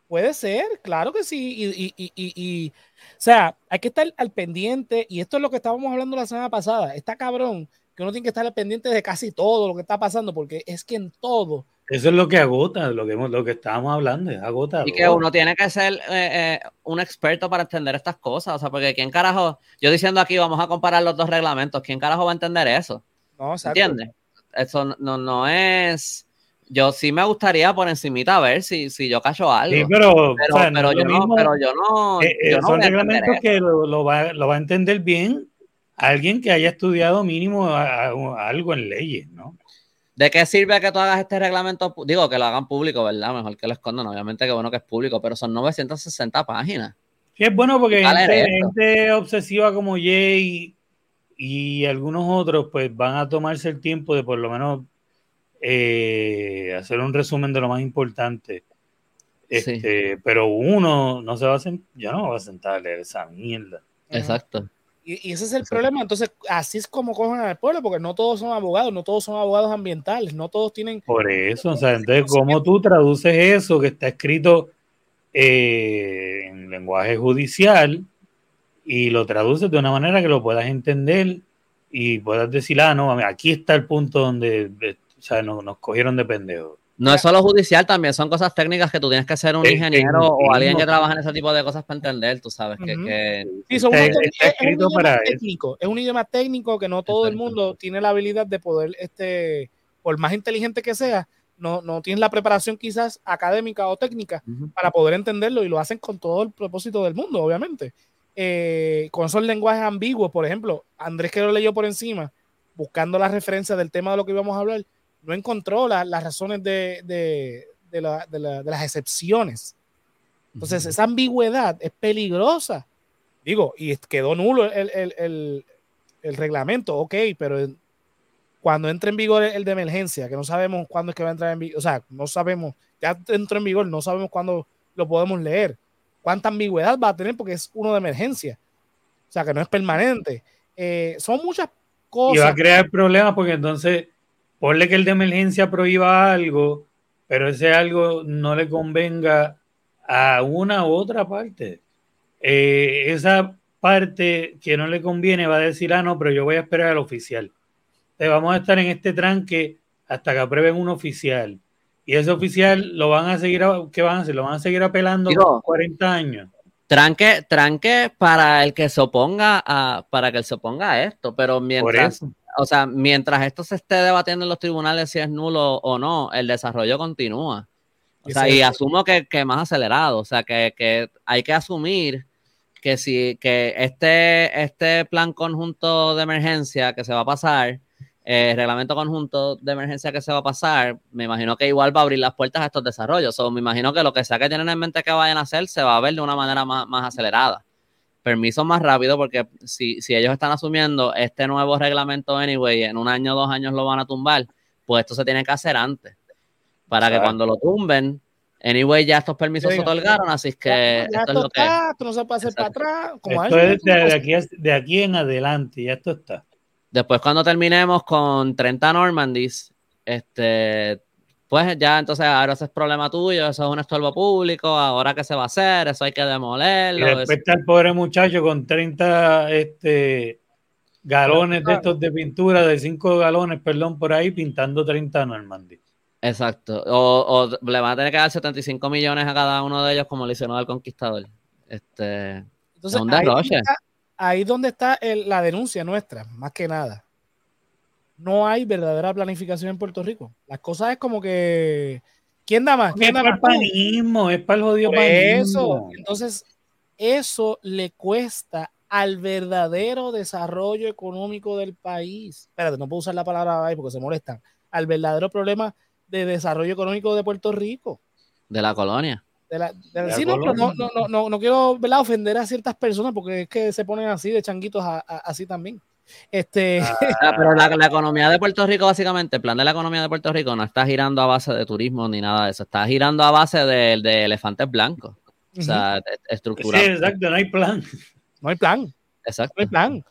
Puede ser, claro que sí. Y, y, y, o sea, hay que estar al pendiente. Y esto es lo que estábamos hablando la semana pasada. Está cabrón que uno tiene que estar pendiente de casi todo lo que está pasando, porque es que en todo eso es lo que agota, lo que, lo que estábamos hablando, es agota. Y que uno tiene que ser eh, eh, un experto para entender estas cosas, o sea, porque ¿quién carajo? Yo diciendo aquí, vamos a comparar los dos reglamentos, ¿quién carajo va a entender eso? No, ¿Entiendes? Eso no, no es... Yo sí me gustaría por encimita a ver si, si yo cacho algo. Sí, pero, pero, yo, no, pero yo no... Eh, son reglamentos que lo, va, lo va a entender bien alguien que haya estudiado mínimo algo en leyes, ¿no? ¿De qué sirve que tú hagas este reglamento? Digo, que lo hagan público, ¿verdad? Mejor que lo escondan. Obviamente que bueno que es público, pero son 960 páginas. Sí, es bueno porque gente, obsesiva como Jay y algunos otros, pues van a tomarse el tiempo de por lo menos eh, hacer un resumen de lo más importante. Este, Pero uno no se va a sentar, yo no me voy a sentar a leer esa mierda. Exacto. Y, ese es el problema. Entonces, así es como cogen al pueblo, porque no todos son abogados, no todos son abogados ambientales, no todos tienen. Por eso, o sea, entonces, ¿cómo tú traduces eso que está escrito eh, en lenguaje judicial y lo traduces de una manera que lo puedas entender y puedas decir, ah, no, aquí está el punto donde o sea, nos, nos cogieron de pendejos? No es solo judicial, también son cosas técnicas que tú tienes que ser un ingeniero o alguien que trabaja en ese tipo de cosas para entender, tú sabes que... es, un idioma técnico, es un idioma técnico que no todo el mundo tiene la habilidad de poder, este, por más inteligente que sea, no, no tienes la preparación quizás académica o técnica para poder entenderlo y lo hacen con todo el propósito del mundo, obviamente. Eh, con esos lenguajes ambiguos, por ejemplo, Andrés que lo leyó por encima, buscando la referencia del tema de lo que íbamos a hablar, no encontró las razones de, las excepciones. Entonces, esa ambigüedad es peligrosa. Digo, y quedó nulo el, reglamento, ok, pero cuando entre en vigor el, de emergencia, que no sabemos cuándo es que va a entrar en vigor, o sea, no sabemos, ya entró en vigor, no sabemos cuándo lo podemos leer. ¿Cuánta ambigüedad va a tener? Porque es uno de emergencia. O sea, que no es permanente. Eh, son muchas cosas. Y va a crear problemas porque entonces ponle que el de emergencia prohíba algo, pero ese algo no le convenga a una u otra parte. Eh, esa parte que no le conviene va a decir, ah, no, pero yo voy a esperar al oficial. Entonces vamos a estar en este tranque hasta que aprueben un oficial. Y ese oficial lo van a seguir, ¿qué van a hacer? Lo van a seguir apelando por 40 años. Tranque, tranque para el que se oponga a, para que se oponga a esto, pero mientras, o sea, mientras esto se esté debatiendo en los tribunales si es nulo o no, el desarrollo continúa. O sea, y asumo que, que, más acelerado. O sea, que, que, hay que asumir que si que este, este plan conjunto de emergencia que se va a pasar, el reglamento conjunto de emergencia que se va a pasar, me imagino que igual va a abrir las puertas a estos desarrollos. O me imagino que lo que sea que tienen en mente que vayan a hacer se va a ver de una manera más, más acelerada permiso más rápido porque si, si ellos están asumiendo este nuevo reglamento anyway, en un año o dos años lo van a tumbar, pues esto se tiene que hacer antes. Para que cuando lo tumben, anyway, ya estos permisos se otorgaron, así que esto, es lo que... no se puede hacer para atrás. Como esto es de, aquí, de aquí en adelante, ya esto está. Después cuando terminemos con 30 Normandys, este, pues ya entonces ahora ese es problema tuyo, eso es un estorbo público, ahora qué se va a hacer, eso hay que demolerlo. Y después está el pobre muchacho con 30 este, galones de estos de pintura, de 5 galones, perdón, por ahí, pintando 30 Normandy. Exacto, o, le van a tener que dar 75 millones a cada uno de ellos como le hicieron al conquistador. Este, entonces, ahí, ahí donde está la denuncia nuestra, más que nada no hay verdadera planificación en Puerto Rico. Las cosas es como que. ¿Quién da más? ¿Quién es para el panismo, es para el jodido panismo. Eso. Entonces, eso le cuesta al verdadero desarrollo económico del país. Espérate, no puedo usar la palabra ahí porque se molestan. Al verdadero problema de desarrollo económico de Puerto Rico. De la colonia. De la, no, no, no, no, no, quiero ofender a ciertas personas porque es que se ponen así de changuitos así también. Este... Ah, [laughs] pero la, economía de Puerto Rico, básicamente, el plan de la economía de Puerto Rico no está girando a base de turismo ni nada de eso, está girando a base de, de elefantes blancos. O sea, estructural. Sí, exacto, no hay plan. No hay plan. Exacto. No hay plan.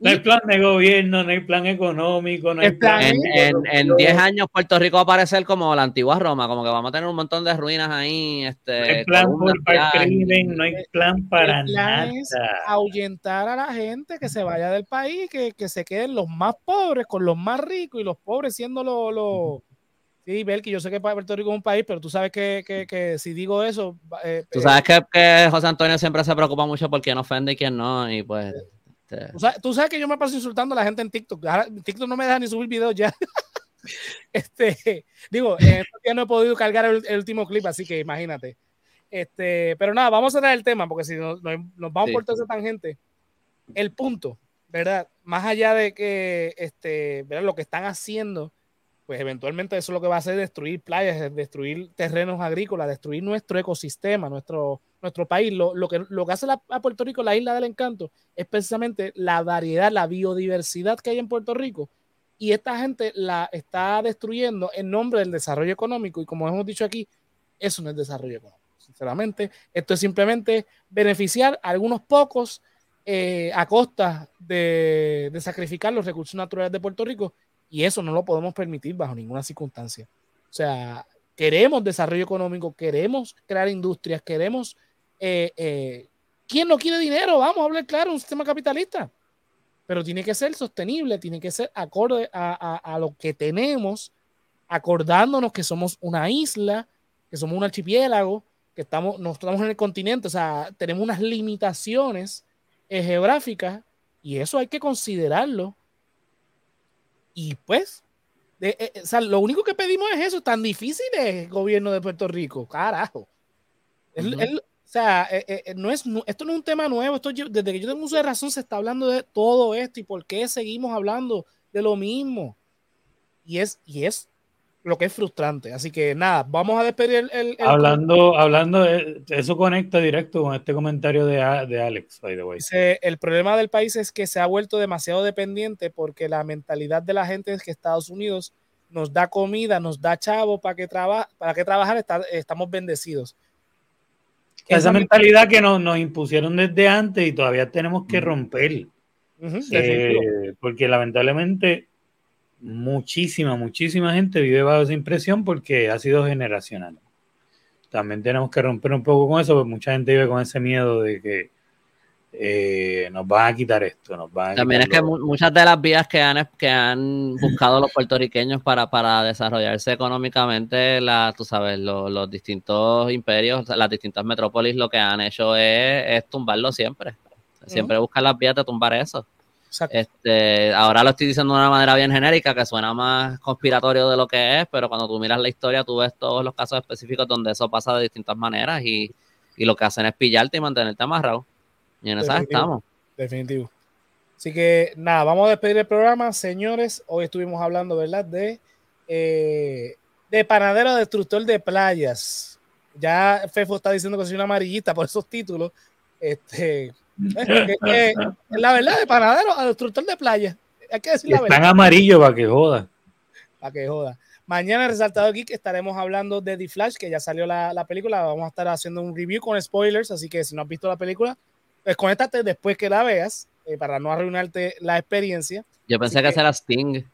No hay plan de gobierno, no hay plan económico, no hay plan. En 10 años Puerto Rico va a parecer como la antigua Roma, como que vamos a tener un montón de ruinas ahí. Este, no hay plan para el crimen, no hay plan para el plan nada. Es ahuyentar a la gente que se vaya del país, que, que, se queden los más pobres con los más ricos y los pobres siendo los. Lo, Sí, Belki, yo sé que Puerto Rico es un país, pero tú sabes que, que, que si digo eso. Eh, tú sabes que, que, José Antonio siempre se preocupa mucho por quién ofende y quién no, y pues. Este, tú, sabes, que yo me paso insultando a la gente en TikTok. TikTok no me deja ni subir videos ya. [laughs] este, digo, ya no he podido cargar el, último clip, así que imagínate. Este, pero nada, vamos a dar el tema, porque si nos, nos vamos por toda esa tangente, el punto, ¿verdad? Más allá de que este, ¿verdad? lo que están haciendo, pues eventualmente eso lo que va a hacer es destruir playas, destruir terrenos agrícolas, destruir nuestro ecosistema, nuestro, nuestro país, lo, que, lo que hace a Puerto Rico la isla del encanto es precisamente la variedad, la biodiversidad que hay en Puerto Rico. Y esta gente la está destruyendo en nombre del desarrollo económico. Y como hemos dicho aquí, eso no es desarrollo económico. Sinceramente, esto es simplemente beneficiar a algunos pocos eh, a costa de, de sacrificar los recursos naturales de Puerto Rico. Y eso no lo podemos permitir bajo ninguna circunstancia. O sea, queremos desarrollo económico, queremos crear industrias, queremos eh, eh, ¿quién no quiere dinero? Vamos a hablar claro, un sistema capitalista. Pero tiene que ser sostenible, tiene que ser acorde a, lo que tenemos, acordándonos que somos una isla, que somos un archipiélago, que estamos, no estamos en el continente, o sea, tenemos unas limitaciones eh, geográficas y eso hay que considerarlo. Y pues, o sea, lo único que pedimos es eso, tan difícil es el gobierno de Puerto Rico, carajo. O sea, eh, eh, eh, no es, esto no es un tema nuevo. Esto desde que yo tengo uso de razón se está hablando de todo esto y por qué seguimos hablando de lo mismo. Y es, y es lo que es frustrante. Así que nada, vamos a despedir el. hablando, hablando, eso conecta directo con este comentario de, de Alex, by the way. el problema del país es que se ha vuelto demasiado dependiente porque la mentalidad de la gente es que Estados Unidos nos da comida, nos da chavo para que, traba, para que trabajar, estamos bendecidos esa mentalidad que nos, nos, impusieron desde antes y todavía tenemos que romper. Eh, porque lamentablemente muchísima, muchísima gente vive bajo esa impresión porque ha sido generacional. También tenemos que romper un poco con eso, porque mucha gente vive con ese miedo de que eh, nos van a quitar esto. Nos van También es que muchas de las vías que han, que han buscado los puertorriqueños para, para desarrollarse económicamente, la, tú sabes, los, distintos imperios, las distintas metrópolis, lo que han hecho es, tumbarlo siempre. Siempre buscan las vías de tumbar eso. Este, ahora lo estoy diciendo de una manera bien genérica, que suena más conspiratorio de lo que es, pero cuando tú miras la historia, tú ves todos los casos específicos donde eso pasa de distintas maneras y, y lo que hacen es pillarte y mantenerte amarrado. Y en esa estamos. Definitivo. Así que nada, vamos a despedir el programa, señores. Hoy estuvimos hablando, ¿verdad? De, eh, de panadero destructor de playas. Ya Fefo está diciendo que soy una amarillita por esos títulos. Este, la verdad, de panadero a destructor de playas. Hay que decir la Están amarillo para que joda. Para que joda. Mañana en Resaltado Geek estaremos hablando de The Flash, que ya salió la, la película. Vamos a estar haciendo un review con spoilers, así que si no has visto la película, pues conéctate después que la veas eh, para no arruinarte la experiencia. Yo pensé que, ese era Sting.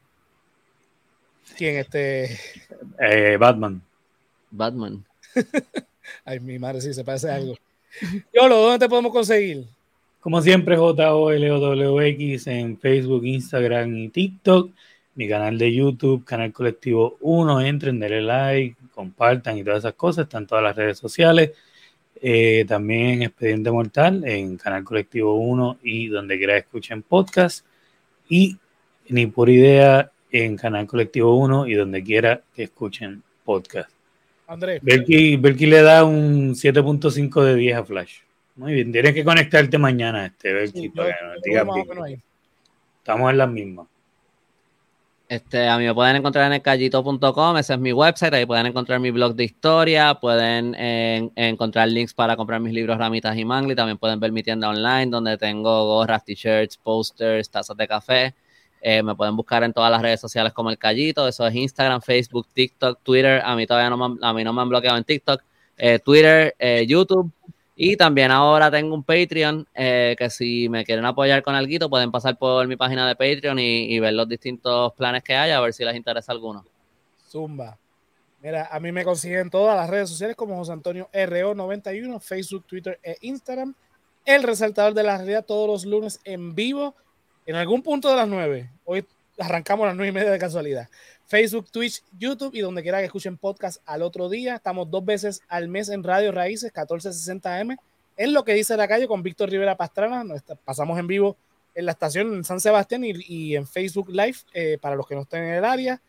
¿Quién? Este. Eh, Batman. Batman. [laughs] Ay, mi madre, sí, se parece a algo. Yolo, ¿dónde te podemos conseguir? Como siempre, JOLOWX en Facebook, Instagram y TikTok. Mi canal de YouTube, Canal Colectivo 1. Entren, denle like, compartan y todas esas cosas. Están todas las redes sociales. Eh, también Expediente Mortal en Canal Colectivo 1 y donde quiera escuchen podcast. Y ni por idea en Canal Colectivo 1 y donde quiera que escuchen podcast. Andrés. Belki, le da un 7.5 de 10 a Flash. Muy bien, tienes que conectarte mañana, este, Estamos en las mismas. Este, a mí me pueden encontrar en elcallito.com, ese es mi website, ahí pueden encontrar mi blog de historia, pueden encontrar links para comprar mis libros Ramitas y Mangli, también pueden ver mi tienda online donde tengo gorras, t-shirts, posters, tazas de café. Eh, me pueden buscar en todas las redes sociales como El Callito, eso es Instagram, Facebook, TikTok, Twitter, a mí todavía no me, a mí no me han bloqueado en TikTok, eh, Twitter, eh, YouTube, y también ahora tengo un Patreon eh, que si me quieren apoyar con algo pueden pasar por mi página de Patreon y, ver los distintos planes que hay a ver si les interesa alguno. Zumba. Mira, a mí me consiguen todas las redes sociales como José Antonio RO91, Facebook, Twitter e Instagram. El resaltador de la realidad todos los lunes en vivo en algún punto de las nueve. Hoy arrancamos a las nueve y media de casualidad. Facebook, Twitch, YouTube y donde quiera que escuchen podcast al otro día. Estamos dos veces al mes en Radio Raíces, 1460M. En lo que dice la calle con Víctor Rivera Pastrana. pasamos en vivo en la estación en San Sebastián y, en Facebook Live eh, para los que no estén en el área.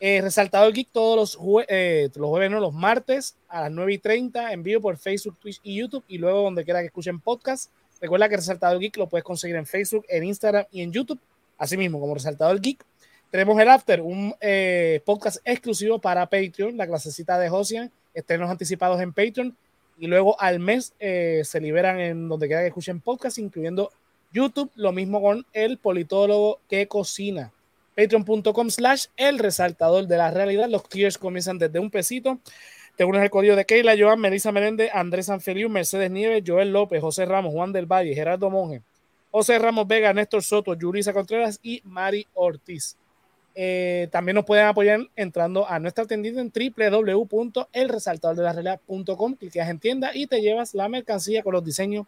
Eh, Resaltador Geek todos los, eh, los jueves, no, los martes a las 9 y 30 en vivo por Facebook, Twitch y YouTube y luego donde quiera que escuchen podcast. Recuerda que Resaltador Geek lo puedes conseguir en Facebook, en Instagram y en YouTube. Asimismo, como Resaltador Geek tenemos el After, un eh, podcast exclusivo para Patreon, la clasecita de Josian, estrenos anticipados en Patreon. Y luego al mes eh, se liberan en donde quiera que escuchen podcast, incluyendo YouTube. Lo mismo con el politólogo que cocina. Patreon.com slash el resaltador de la realidad. Los tiers comienzan desde un pesito. Te unes el código de Keila, Joan, Melissa Merende, Andrés Sanfeliu, Mercedes Nieves, Joel López, José Ramos, Juan del Valle, Gerardo Monge, José Ramos Vega, Néstor Soto, Yurisa Contreras y Mari Ortiz. Eh, también nos pueden apoyar entrando a nuestra tienda en www.elresaltadordelarealidad.com, clicas en tienda y te llevas la mercancía con los diseños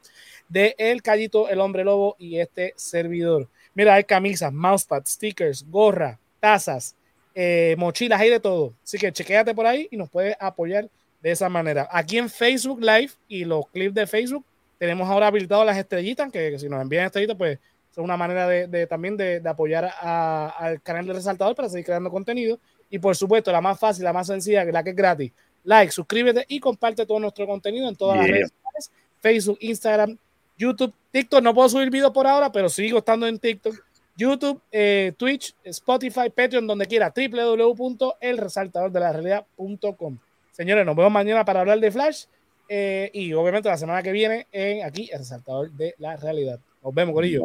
de El Callito, El Hombre Lobo y este servidor. Mira, hay camisas, mousepads, stickers, gorra, tazas, eh, mochilas, hay de todo. Así que chequéate por ahí y nos puedes apoyar de esa manera. Aquí en Facebook Live y los clips de Facebook tenemos ahora habilitado las estrellitas, que si nos envían estrellitas, pues es una manera de, también de, apoyar al canal de Resaltador para seguir creando contenido. Y por supuesto, la más fácil, la más sencilla, la que es gratis. Like, suscríbete y comparte todo nuestro contenido en todas las redes sociales: Facebook, Instagram, YouTube, TikTok. No puedo subir videos por ahora, pero sigo estando en TikTok, YouTube, eh, Twitch, Spotify, Patreon, donde quiera. www.elresaltadordelarealidad.com. Señores, nos vemos mañana para hablar de Flash. Eh, y obviamente la semana que viene en aquí, el resaltador de la realidad. Nos vemos, con ellos.